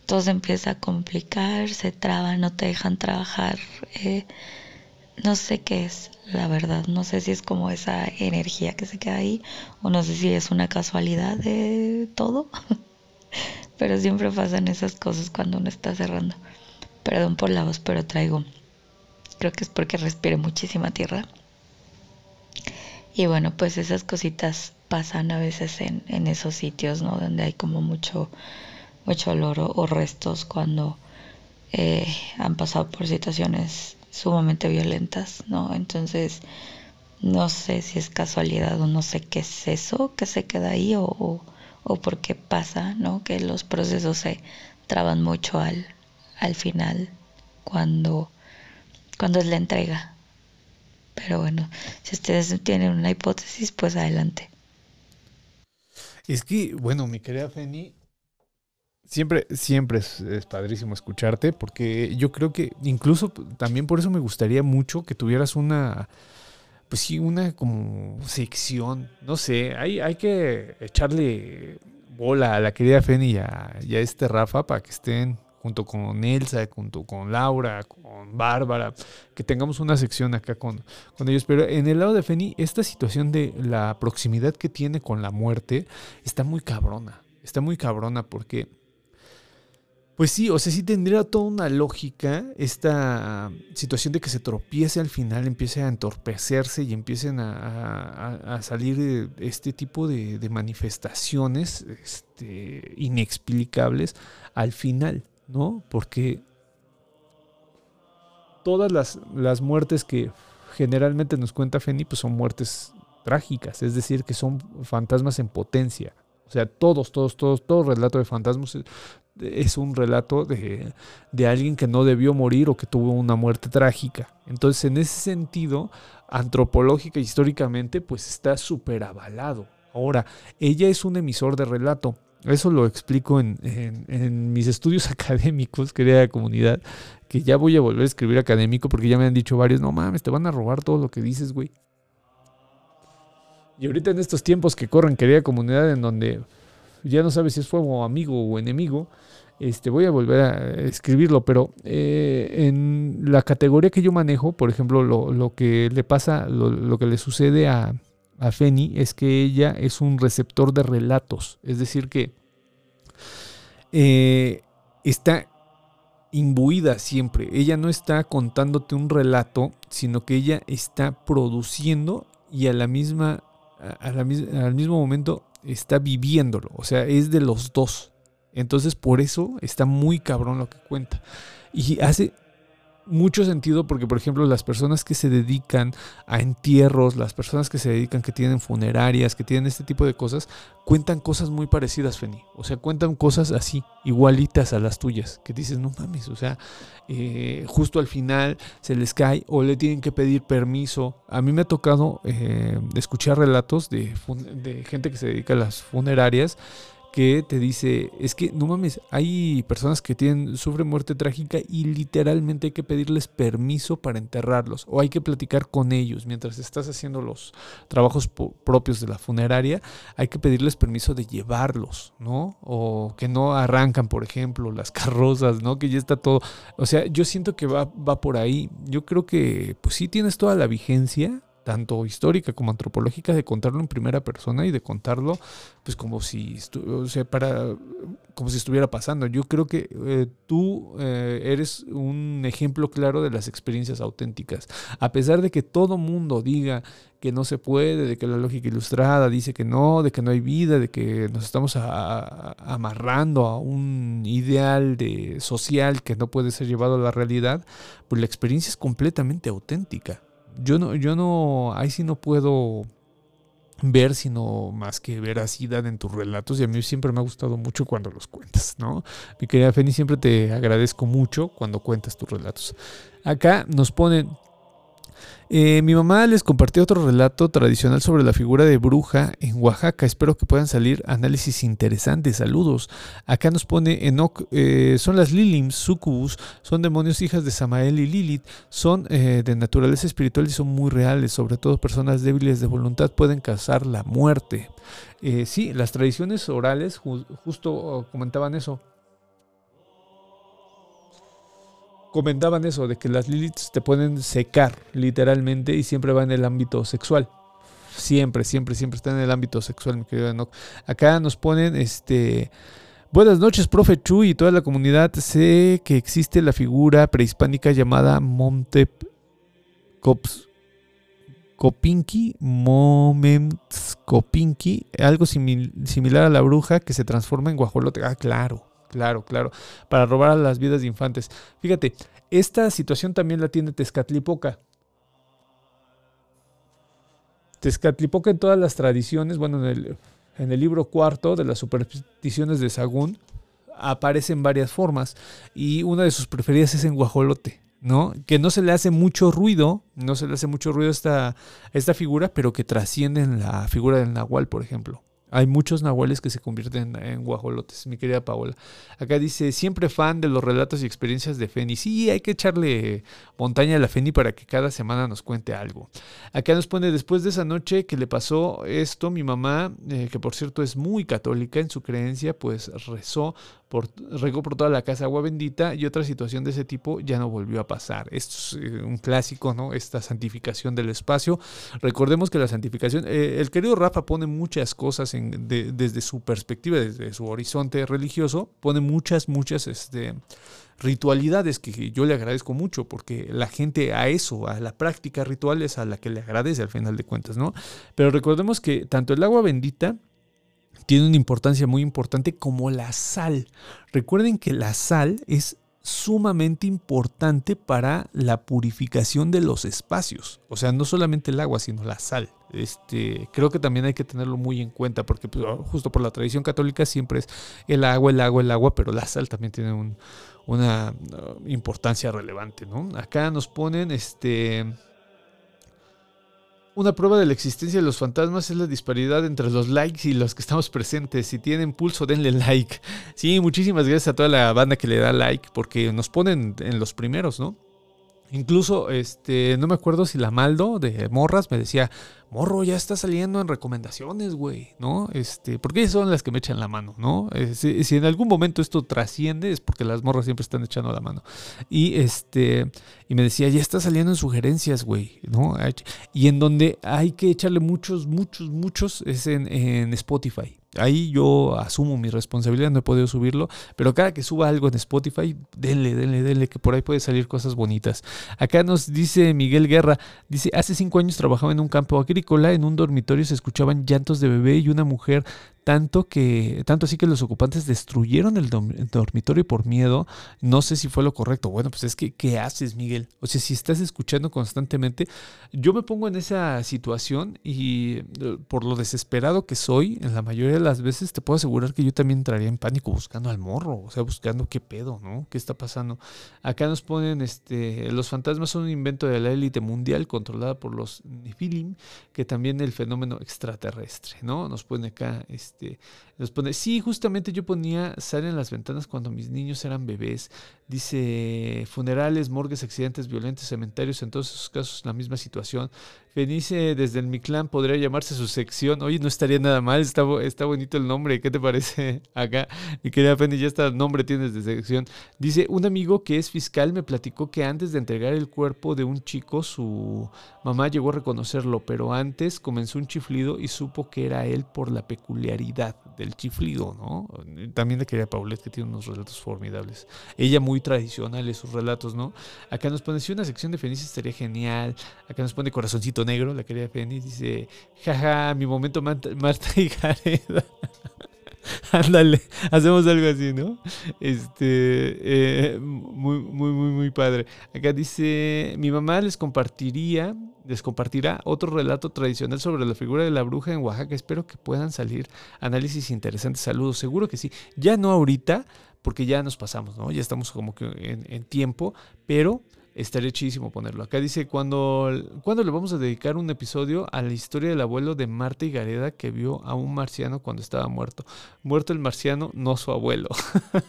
todo se empieza a complicar, se traban, no te dejan trabajar. eh, no sé qué es, la verdad. No sé si es como esa energía que se queda ahí o no sé si es una casualidad de todo. pero siempre pasan esas cosas cuando uno está cerrando. Perdón por la voz, pero traigo. Creo que es porque respiré muchísima tierra. Y bueno, pues esas cositas pasan a veces en, en esos sitios, ¿no? Donde hay como mucho, mucho olor o, restos cuando eh, han pasado por situaciones sumamente violentas, ¿no? Entonces, no sé si es casualidad o no sé qué es eso que se queda ahí o, o, o por qué pasa, ¿no? Que los procesos se traban mucho al, al final cuando, cuando es la entrega. Pero bueno, si ustedes tienen una hipótesis, pues adelante. Es que, bueno, mi querida Feni, siempre, siempre es, es padrísimo escucharte, porque yo creo que incluso también por eso me gustaría mucho que tuvieras una, pues sí, una como sección, no sé, hay, hay que echarle bola a la querida Feni y a, y a este Rafa para que estén junto con Elsa, junto con Laura, con Bárbara, que tengamos una sección acá con, con ellos. Pero en el lado de Feni, esta situación de la proximidad que tiene con la muerte está muy cabrona. Está muy cabrona porque, pues sí, o sea, sí tendría toda una lógica esta situación de que se tropiece al final, empiece a entorpecerse y empiecen a, salir este tipo de, de manifestaciones este, inexplicables al final, ¿no? Porque todas las, las muertes que generalmente nos cuenta Feni, pues son muertes trágicas, es decir, que son fantasmas en potencia. O sea, todos, todos, todos, todo relato de fantasmas es, un relato de, de alguien que no debió morir o que tuvo una muerte trágica. Entonces, en ese sentido, antropológica e históricamente, pues está súper avalado. Ahora, ella es un emisor de relato. Eso lo explico en, mis estudios académicos, querida comunidad, que ya voy a volver a escribir académico porque ya me han dicho varios, no mames, te van a robar todo lo que dices, güey. Y ahorita en estos tiempos que corren, querida comunidad, en donde ya no sabes si es fuego amigo o enemigo, este, voy a volver a escribirlo, pero eh, en la categoría que yo manejo, por ejemplo, lo, lo que le pasa, lo, lo que le sucede a, a Feni es que ella es un receptor de relatos, es decir, que eh, está imbuida siempre. Ella no está contándote un relato, sino que ella está produciendo y a la misma, a- la al mismo momento está viviéndolo. O sea, es de los dos. Entonces, por eso está muy cabrón lo que cuenta. Y hace. Mucho sentido porque, por ejemplo, las personas que se dedican a entierros, las personas que se dedican, que tienen funerarias, que tienen este tipo de cosas, cuentan cosas muy parecidas, Feni. O sea, cuentan cosas así, igualitas a las tuyas, que dices, no mames, o sea, eh, justo al final se les cae o le tienen que pedir permiso. A mí me ha tocado eh, escuchar relatos de, de gente que se dedica a las funerarias que te dice, es que no mames, hay personas que tienen, sufren muerte trágica y literalmente hay que pedirles permiso para enterrarlos o hay que platicar con ellos mientras estás haciendo los trabajos propios de la funeraria, hay que pedirles permiso de llevarlos, ¿no? O que no arrancan, por ejemplo, las carrozas, ¿no? Que ya está todo, o sea, yo siento que va, va por ahí, yo creo que pues sí tienes toda la vigencia tanto histórica como antropológica, de contarlo en primera persona y de contarlo, pues como si, o sea, para, como si estuviera pasando. Yo creo que eh, tú eh, eres un ejemplo claro de las experiencias auténticas. A pesar de que todo mundo diga que no se puede, de que la lógica ilustrada dice que no, de que no hay vida, de que nos estamos amarrando a un ideal de social que no puede ser llevado a la realidad, pues la experiencia es completamente auténtica yo no, yo no, ahí sí no puedo ver sino más que veracidad en tus relatos y a mí siempre me ha gustado mucho cuando los cuentas, ¿no? Mi querida Feni, siempre te agradezco mucho cuando cuentas tus relatos. Acá nos ponen eh, mi mamá les compartió otro relato tradicional sobre la figura de bruja en Oaxaca. Espero que puedan salir análisis interesantes. Saludos. Acá nos pone Enoch. Eh, son las Lilims, Sucubus. Son demonios hijas de Samael y Lilith. Son eh, de naturaleza espiritual y son muy reales. Sobre todo personas débiles de voluntad pueden causar la muerte. sí, las tradiciones orales justo oh, comentaban eso. Comentaban eso, de que las Liliths te pueden secar literalmente y siempre va en el ámbito sexual. Siempre, siempre, siempre está en el ámbito sexual, mi querido Enoch. Acá nos ponen, este... Buenas noches, profe Chu y toda la comunidad. Sé que existe la figura prehispánica llamada Montep Cops, Kopinki, Kopinki, algo similar a la bruja que se transforma en guajolote. Ah, claro, Claro, claro. Para robar a las vidas de infantes. Fíjate, esta situación también la tiene Tezcatlipoca. Tezcatlipoca en todas las tradiciones, bueno, en el, en el libro cuarto de las supersticiones de Sagún, aparecen varias formas. Y una de sus preferidas es en guajolote. ¿no? Que no se le hace mucho ruido, no se le hace mucho ruido a esta, esta figura, pero que trasciende en la figura del Nahual, por ejemplo. Hay muchos nahuales que se convierten en guajolotes, mi querida Paola. Acá dice, siempre fan de los relatos y experiencias de Feni. Sí, hay que echarle montaña a la Feni para que cada semana nos cuente algo. Acá nos pone, después de esa noche que le pasó esto, mi mamá, eh, que por cierto es muy católica en su creencia, pues rezó por, regó por toda la casa agua bendita y otra situación de ese tipo ya no volvió a pasar. Esto es eh, un clásico, ¿no? Esta santificación del espacio. Recordemos que la santificación, eh, el querido Rafa pone muchas cosas desde su perspectiva, desde su horizonte religioso, pone muchas, muchas este, ritualidades que yo le agradezco mucho porque la gente a eso, a la práctica ritual es a la que le agradece al final de cuentas, ¿no? Pero recordemos que tanto el agua bendita tiene una importancia muy importante como la sal. Recuerden que la sal es sumamente importante para la purificación de los espacios. O sea, no solamente el agua, sino la sal. Este, creo que también hay que tenerlo muy en cuenta porque pues, justo por la tradición católica siempre es el agua, el agua, el agua, pero la sal también tiene una uh, importancia relevante, ¿no? Acá nos ponen este una prueba de la existencia de los fantasmas es la disparidad entre los likes y los que estamos presentes. Si tienen pulso, denle like. Sí, muchísimas gracias a toda la banda que le da like porque nos ponen en los primeros, ¿no? Incluso, este, no me acuerdo si la Maldo de Morras me decía, morro, ya está saliendo en recomendaciones, güey, ¿no? Este, porque ellas son las que me echan la mano, ¿no? Eh, si, en algún momento esto trasciende es porque las morras siempre están echando la mano. Y este, y me decía, ya está saliendo en sugerencias, güey, ¿no? Y en donde hay que echarle muchos, muchos, muchos es en, en Spotify. Ahí yo asumo mi responsabilidad, no he podido subirlo, pero cada que suba algo en Spotify, denle, denle, denle, que por ahí puede salir cosas bonitas. Acá nos dice Miguel Guerra, dice, hace cinco años trabajaba en un campo agrícola, en un dormitorio se escuchaban llantos de bebé y una mujer tanto que tanto así que los ocupantes destruyeron el, dormitorio por miedo. No sé si fue lo correcto. Bueno, pues es que ¿qué haces, Miguel? O sea, si estás escuchando constantemente, yo me pongo en esa situación y eh, por lo desesperado que soy, en la mayoría de las veces te puedo asegurar que yo también entraría en pánico buscando al morro, o sea, buscando qué pedo, ¿no? ¿Qué está pasando? Acá nos ponen este los fantasmas son un invento de la élite mundial controlada por los Nephilim, que también el fenómeno extraterrestre, ¿no? Nos pone acá este nos pone, sí, justamente yo ponía sal en las ventanas cuando mis niños eran bebés. Dice, funerales, morgues, accidentes violentos, cementerios, en todos esos casos la misma situación. Fenice desde el Miclán podría llamarse su sección. Oye, no estaría nada mal, está, está bonito el nombre. ¿Qué te parece acá? Mi querida Penny, ya está, nombre tienes de sección. Dice, un amigo que es fiscal me platicó que antes de entregar el cuerpo de un chico, su mamá llegó a reconocerlo, pero antes comenzó un chiflido y supo que era él por la peculiaridad del chiflido, ¿no? También la querida Paulette, que tiene unos relatos formidables. Ella muy tradicional en sus relatos, ¿no? Acá nos pone, si una sección de Fenice estaría genial. Acá nos pone corazoncito negro, la querida Fenice. Dice, jaja, mi momento Marta, y Gareda. Ándale, hacemos algo así, ¿no? Este, eh, muy, muy, muy, muy padre. Acá dice, mi mamá les compartiría, les compartirá otro relato tradicional sobre la figura de la bruja en Oaxaca. Espero que puedan salir análisis interesantes. Saludos, seguro que sí. Ya no ahorita, porque ya nos pasamos, ¿no? Ya estamos como que en tiempo, pero Estaría chidísimo ponerlo. Acá dice, cuando, cuando le vamos a dedicar un episodio a la historia del abuelo de Marta y Gareda que vio a un marciano cuando estaba muerto. Muerto el marciano, no su abuelo.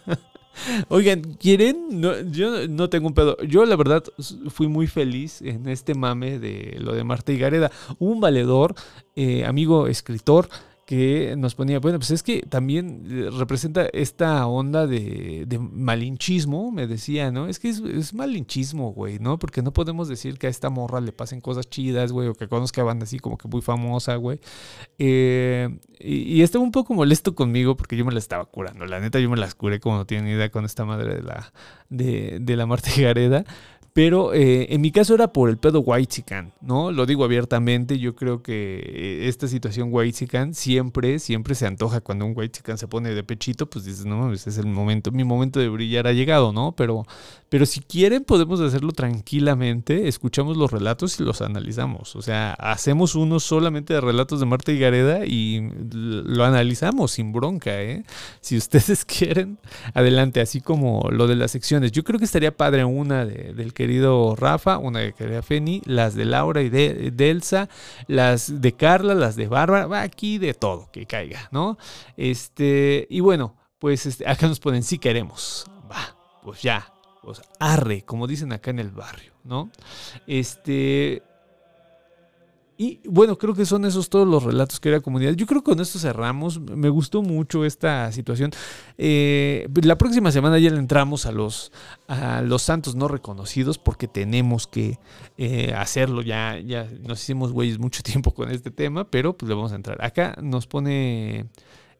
Oigan, ¿quieren? yo no tengo un pedo. Yo la verdad fui muy feliz en este mame de lo de Marta y Gareda. Un valedor, eh, amigo escritor, que nos ponía, bueno, pues es que también eh, representa esta onda de, malinchismo, me decía, ¿no? Es que es, malinchismo, güey, ¿no? Porque no podemos decir que a esta morra le pasen cosas chidas, güey, o que conozca banda así como que muy famosa, güey. Eh, y, estaba un poco molesto conmigo porque yo me la estaba curando. La neta, yo me las curé como no tienen idea con esta madre de la, de, de la Marta Gareda. Pero eh, en mi caso era por el pedo Whitezican, ¿no? Lo digo abiertamente, yo creo que eh, esta situación Whitezican siempre, siempre se antoja cuando un Whitezican se pone de pechito, pues dices, no mames, es el momento, mi momento de brillar ha llegado, ¿no? Pero, pero si quieren podemos hacerlo tranquilamente, escuchamos los relatos y los analizamos. O sea, hacemos uno solamente de relatos de Marta y Gareda y lo analizamos sin bronca, ¿eh? Si ustedes quieren, adelante, así como lo de las secciones. Yo creo que estaría padre una del que querido Rafa, una de querida Feni, las de Laura y de, Elsa, las de Carla, las de Bárbara, aquí de todo que caiga, ¿no? Este, y bueno, pues este, acá nos ponen si queremos, va, pues ya, pues arre, como dicen acá en el barrio, ¿no? Este, y bueno, creo que son esos todos los relatos que era comunidad. Yo creo que con esto cerramos. Me gustó mucho esta situación. Eh, la próxima semana ya le entramos a los, a los santos no reconocidos porque tenemos que eh, hacerlo. Ya, ya nos hicimos güeyes mucho tiempo con este tema, pero pues le vamos a entrar. Acá nos pone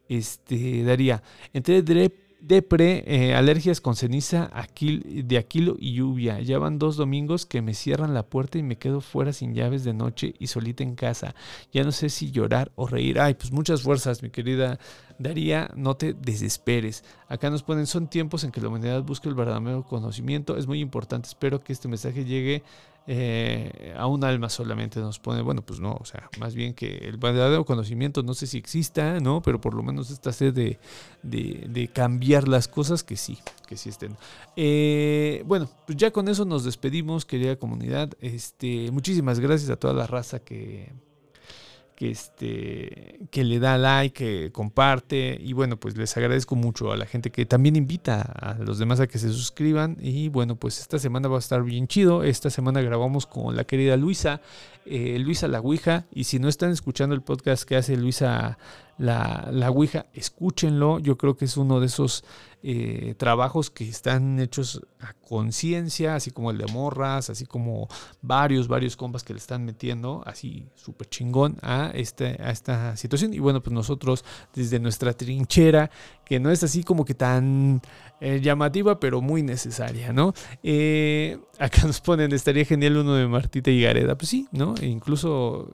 este Daría. Entre Drep Depre, eh, alergias con ceniza de aquilo y lluvia. Ya van dos domingos que me cierran la puerta y me quedo fuera sin llaves de noche y solita en casa. Ya no sé si llorar o reír. Ay, pues muchas fuerzas, mi querida Daría, no te desesperes. Acá nos ponen, son tiempos en que la humanidad busca el verdadero conocimiento. Es muy importante. Espero que este mensaje llegue eh, a un alma solamente nos pone, bueno, pues no, o sea, más bien que el verdadero conocimiento no sé si exista, ¿no? Pero por lo menos esta sed de, de, cambiar las cosas que sí, que sí estén. Eh, bueno, pues ya con eso nos despedimos, querida comunidad. Este, muchísimas gracias a toda la raza que, que, este, que le da like, que comparte. Y bueno, pues les agradezco mucho a la gente que también invita a los demás a que se suscriban. Y bueno, pues esta semana va a estar bien chido. Esta semana grabamos con la querida Luisa, eh, Luisa La Ouija. Y si no están escuchando el podcast que hace Luisa la, la Ouija, escúchenlo. Yo creo que es uno de esos eh, trabajos que están hechos a conciencia, así como el de Morras, así como varios, varios compas que le están metiendo así súper chingón a, este, a esta situación. Y bueno, pues nosotros desde nuestra trinchera, que no es así como que tan eh, llamativa, pero muy necesaria, ¿no? Eh, acá nos ponen, estaría genial uno de Martita y Gareda. Pues sí, ¿no? E incluso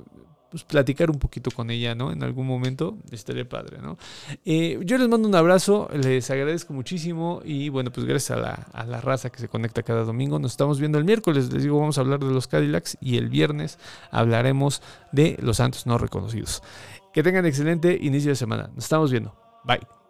pues, platicar un poquito con ella, ¿no? En algún momento estaría padre, ¿no? Eh, yo les mando un abrazo, les agradezco muchísimo y bueno, pues gracias a la, a la raza que se conecta cada domingo. Nos estamos viendo el miércoles, les digo, vamos a hablar de los Cadillacs y el viernes hablaremos de los santos no reconocidos. Que tengan excelente inicio de semana. Nos estamos viendo. Bye.